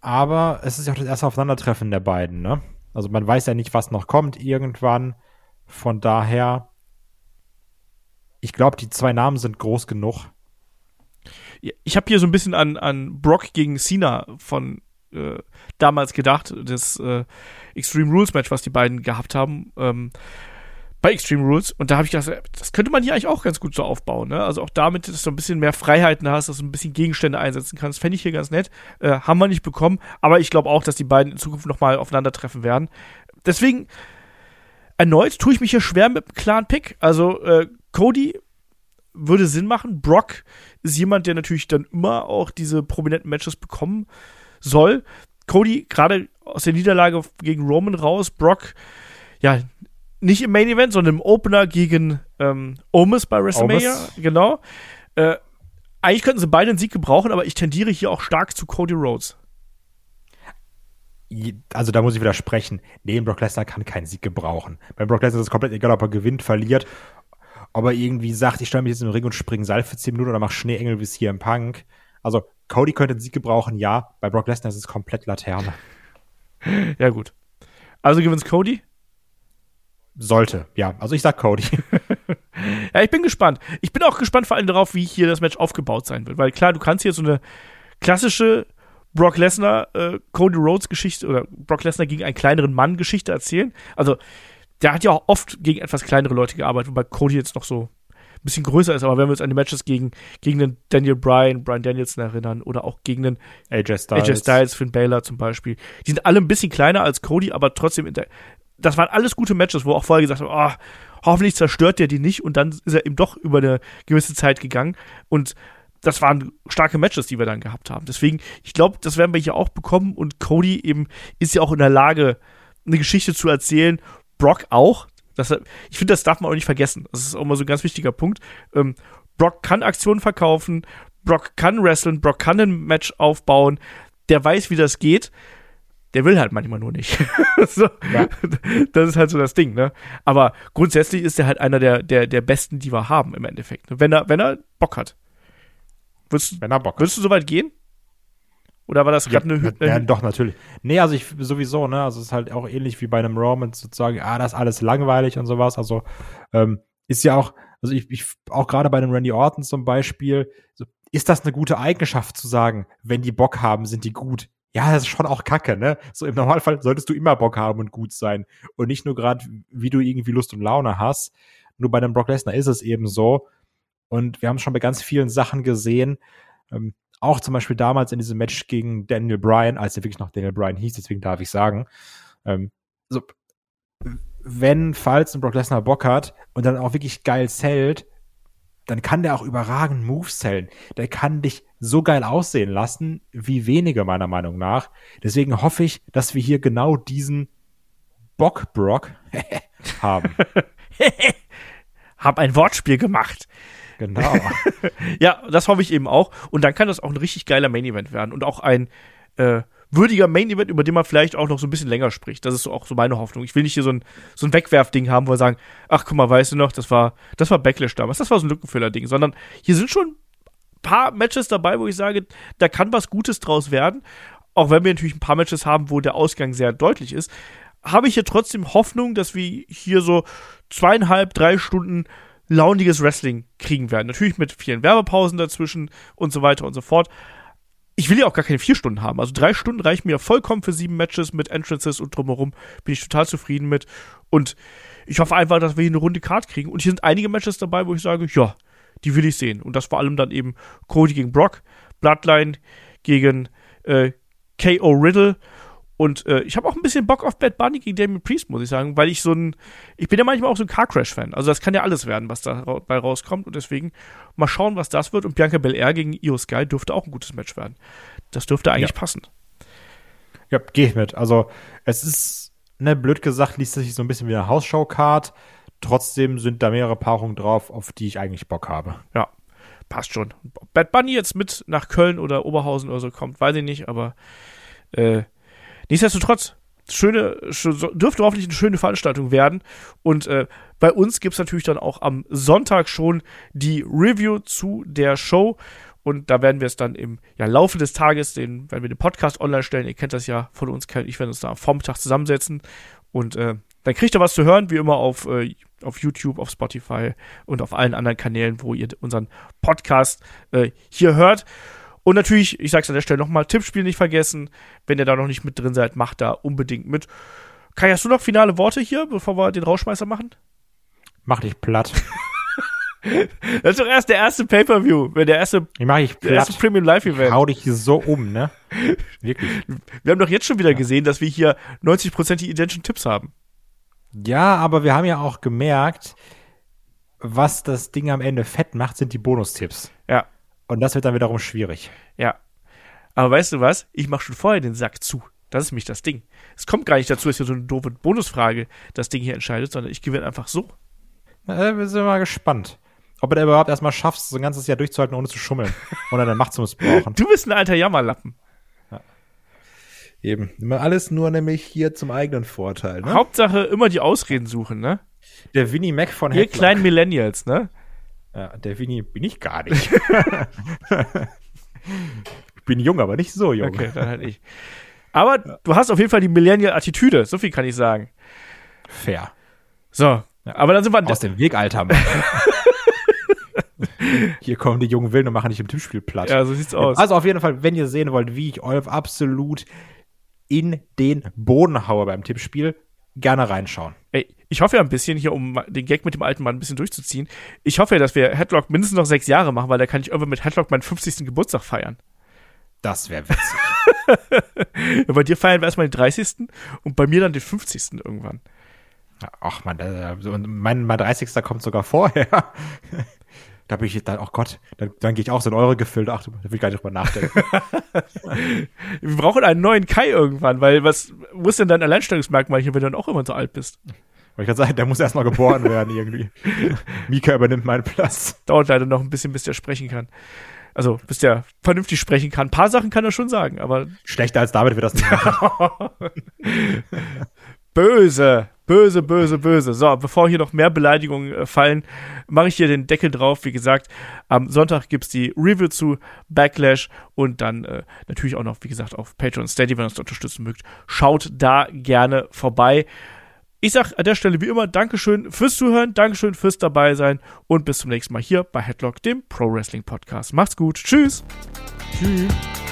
Aber es ist ja auch das erste Aufeinandertreffen der beiden, ne? Also man weiß ja nicht, was noch kommt irgendwann. Von daher, ich glaube, die zwei Namen sind groß genug ich habe hier so ein bisschen an, an Brock gegen Cena von äh, damals gedacht, das äh, Extreme Rules Match, was die beiden gehabt haben. Ähm, bei Extreme Rules. Und da habe ich gedacht, das könnte man hier eigentlich auch ganz gut so aufbauen. Ne? Also auch damit, dass du ein bisschen mehr Freiheiten hast, dass du ein bisschen Gegenstände einsetzen kannst. Fände ich hier ganz nett. Äh, haben wir nicht bekommen. Aber ich glaube auch, dass die beiden in Zukunft nochmal aufeinandertreffen werden. Deswegen, erneut tue ich mich hier schwer mit einem klaren Pick. Also äh, Cody würde Sinn machen. Brock ist jemand, der natürlich dann immer auch diese prominenten Matches bekommen soll. Cody gerade aus der Niederlage gegen Roman raus, Brock, ja, nicht im Main Event, sondern im Opener gegen ähm, Omis bei WrestleMania, Omis. genau. Äh, eigentlich könnten sie beide einen Sieg gebrauchen, aber ich tendiere hier auch stark zu Cody Rhodes. Also da muss ich widersprechen. Nee, Brock Lesnar kann keinen Sieg gebrauchen. Bei Brock Lesnar ist es komplett egal, ob er gewinnt, verliert, ob er irgendwie sagt, ich stelle mich jetzt im Ring und springe Seil für 10 Minuten oder mache Schneeengel es hier im Punk. Also Cody könnte einen Sieg gebrauchen, ja. Bei Brock Lesnar ist es komplett Laterne. <laughs> Ja, gut. Also gewinnt Cody? Sollte, ja. Also ich sag Cody. <laughs> ja, ich bin gespannt. Ich bin auch gespannt vor allem darauf, wie hier das Match aufgebaut sein wird. Weil klar, du kannst hier so eine klassische Brock Lesnar, äh, Cody Rhodes Geschichte oder Brock Lesnar gegen einen kleineren Mann Geschichte erzählen. Also, der hat ja auch oft gegen etwas kleinere Leute gearbeitet, wobei Cody jetzt noch so ein bisschen größer ist. Aber wenn wir uns an die Matches gegen, gegen den Daniel Bryan, Brian Danielson erinnern oder auch gegen den AJ Styles, AJ Styles Finn Baylor zum Beispiel, die sind alle ein bisschen kleiner als Cody, aber trotzdem das waren alles gute Matches, wo auch vorher gesagt haben, oh, hoffentlich zerstört der die nicht und dann ist er eben doch über eine gewisse Zeit gegangen und das waren starke Matches, die wir dann gehabt haben. Deswegen, ich glaube, das werden wir hier auch bekommen und Cody eben ist ja auch in der Lage, eine Geschichte zu erzählen. Brock auch. Das, ich finde, das darf man auch nicht vergessen. Das ist auch mal so ein ganz wichtiger Punkt. Ähm, Brock kann Aktionen verkaufen, Brock kann wrestlen, Brock kann ein Match aufbauen, der weiß, wie das geht der will halt manchmal nur nicht. <laughs> so, ja. Das ist halt so das Ding, ne? Aber grundsätzlich ist er halt einer der, der, der besten, die wir haben im Endeffekt. Ne? Wenn er, wenn er Bock hat. Würdest, wenn er Bock Würdest du soweit gehen? Oder war das gerade ja, eine, Ja, doch, natürlich. Nee, also ich sowieso, ne? Also es ist halt auch ähnlich wie bei einem Roman sozusagen, ah, das ist alles langweilig und sowas. Also ähm, ist ja auch, also ich, ich auch gerade bei einem Randy Orton zum Beispiel, so, ist das eine gute Eigenschaft zu sagen, wenn die Bock haben, sind die gut? ja, das ist schon auch kacke, ne? So im Normalfall solltest du immer Bock haben und gut sein und nicht nur gerade, wie du irgendwie Lust und Laune hast. Nur bei einem Brock Lesnar ist es eben so. Und wir haben es schon bei ganz vielen Sachen gesehen. Ähm, auch zum Beispiel damals in diesem Match gegen Daniel Bryan, als er wirklich noch Daniel Bryan hieß, deswegen darf ich sagen. Ähm, so, wenn, falls ein Brock Lesnar Bock hat und dann auch wirklich geil zählt, dann kann der auch überragend Moves zählen. Der kann dich so geil aussehen lassen, wie wenige meiner Meinung nach. Deswegen hoffe ich, dass wir hier genau diesen Bock-Brock <laughs> haben. <laughs> Hab ein Wortspiel gemacht. Genau. <laughs> ja, das hoffe ich eben auch. Und dann kann das auch ein richtig geiler Main-Event werden. Und auch ein äh, würdiger Main-Event, über den man vielleicht auch noch so ein bisschen länger spricht. Das ist auch so meine Hoffnung. Ich will nicht hier so ein, so ein Wegwerfding haben, wo wir sagen, ach guck mal, weißt du noch, das war, das war Backlash damals, das war so ein Lückenfüller-Ding, sondern hier sind schon ein paar Matches dabei, wo ich sage, da kann was Gutes draus werden. Auch wenn wir natürlich ein paar Matches haben, wo der Ausgang sehr deutlich ist, habe ich hier trotzdem Hoffnung, dass wir hier so zweieinhalb, drei Stunden launiges Wrestling kriegen werden. Natürlich mit vielen Werbepausen dazwischen und so weiter und so fort ich will ja auch gar keine vier Stunden haben. Also drei Stunden reichen mir vollkommen für sieben Matches mit Entrances und drumherum. Bin ich total zufrieden mit. Und ich hoffe einfach, dass wir hier eine runde Card kriegen. Und hier sind einige Matches dabei, wo ich sage, ja, die will ich sehen. Und das vor allem dann eben Cody gegen Brock, Bloodline gegen äh, K.O. Riddle und äh, ich habe auch ein bisschen Bock auf Bad Bunny gegen Damien Priest, muss ich sagen, weil ich so ein, ich bin ja manchmal auch so ein Car Crash-Fan. Also das kann ja alles werden, was dabei rauskommt. Und deswegen mal schauen, was das wird. Und Bianca Belair gegen Io Sky dürfte auch ein gutes Match werden. Das dürfte eigentlich ja. passen. Ja, gehe ich mit. Also es ist, ne, blöd gesagt, liest sich so ein bisschen wie eine Hausschau-Card. Trotzdem sind da mehrere Paarungen drauf, auf die ich eigentlich Bock habe. Ja, passt schon. Ob Bad Bunny jetzt mit nach Köln oder Oberhausen oder so kommt, weiß ich nicht, aber äh, Nichtsdestotrotz, schöne, dürfte hoffentlich eine schöne Veranstaltung werden. Und äh, bei uns gibt es natürlich dann auch am Sonntag schon die Review zu der Show. Und da werden wir es dann im ja, Laufe des Tages, den, werden wir den Podcast online stellen. Ihr kennt das ja von uns, ich werde uns da am Vormittag zusammensetzen. Und äh, dann kriegt ihr was zu hören, wie immer auf, äh, auf YouTube, auf Spotify und auf allen anderen Kanälen, wo ihr unseren Podcast äh, hier hört. Und natürlich, ich sag's an der Stelle nochmal, Tippspiel nicht vergessen. Wenn ihr da noch nicht mit drin seid, macht da unbedingt mit. Kai, hast du noch finale Worte hier, bevor wir den Rauschmeißer machen? Mach dich platt. <laughs> das ist doch erst der erste Pay-Per-View, der erste, ich mach ich der erste Premium Live-Event. Hau dich so um, ne? <laughs> Wirklich. Wir haben doch jetzt schon wieder ja. gesehen, dass wir hier 90% die identischen Tipps haben. Ja, aber wir haben ja auch gemerkt, was das Ding am Ende fett macht, sind die Bonustipps. Ja. Und das wird dann wiederum schwierig. Ja. Aber weißt du was? Ich mache schon vorher den Sack zu. Das ist nämlich das Ding. Es kommt gar nicht dazu, dass hier so eine doofe Bonusfrage das Ding hier entscheidet, sondern ich gewinne einfach so. Na, wir sind mal gespannt. ob er da überhaupt erstmal schafft, so ein ganzes Jahr durchzuhalten, ohne zu schummeln. <laughs> Oder dann Macht zu missbrauchen. Du bist ein alter Jammerlappen. Eben. Immer alles nur nämlich hier zum eigenen Vorteil. Ne? Hauptsache immer die Ausreden suchen, ne? Der Winnie Mac von Ihr Headlock. kleinen Millennials, ne? Ja, der Winnie bin ich gar nicht. <laughs> ich bin jung, aber nicht so jung. Okay, dann halt ich. Aber du hast auf jeden Fall die Millennial-Attitüde, so viel kann ich sagen. Fair. So, aber dann sind wir Aus dem Weg, alter. <laughs> Hier kommen die jungen Willen und machen dich im Tippspiel platt. Ja, so sieht's aus. Also auf jeden Fall, wenn ihr sehen wollt, wie ich Olf absolut in den Boden haue beim Tippspiel, gerne reinschauen. Ey, ich hoffe ja ein bisschen hier, um den Gag mit dem alten Mann ein bisschen durchzuziehen. Ich hoffe ja, dass wir Headlock mindestens noch sechs Jahre machen, weil da kann ich irgendwann mit Headlock meinen 50. Geburtstag feiern. Das wäre witzig. <laughs> Bei dir feiern wir erstmal den 30. und bei mir dann den 50. irgendwann. Ach man, äh, mein, mein 30. kommt sogar vorher. Da bin ich dann, oh Gott, dann, dann gehe ich auch so in eure gefüllt. Ach, da will ich gar nicht drüber nachdenken. <laughs> Wir brauchen einen neuen Kai irgendwann, weil was, ist denn dein Alleinstellungsmerkmal hier, wenn du dann auch immer so alt bist? Wollte ich gerade sagen, der muss erstmal geboren werden irgendwie. <laughs> Mika übernimmt meinen Platz. Dauert leider noch ein bisschen, bis der sprechen kann. Also, bis der vernünftig sprechen kann. Ein paar Sachen kann er schon sagen, aber Schlechter als David wird das nicht machen. <laughs> Böse, böse, böse, böse. So, bevor hier noch mehr Beleidigungen äh, fallen, mache ich hier den Deckel drauf. Wie gesagt, am Sonntag gibt's die Review zu Backlash und dann äh, natürlich auch noch, wie gesagt, auf Patreon Steady, wenn ihr uns unterstützen mögt. Schaut da gerne vorbei. Ich sag an der Stelle wie immer Dankeschön fürs Zuhören, Dankeschön fürs dabei sein und bis zum nächsten Mal hier bei Headlock, dem Pro Wrestling Podcast. Macht's gut. Tschüss. Tschüss.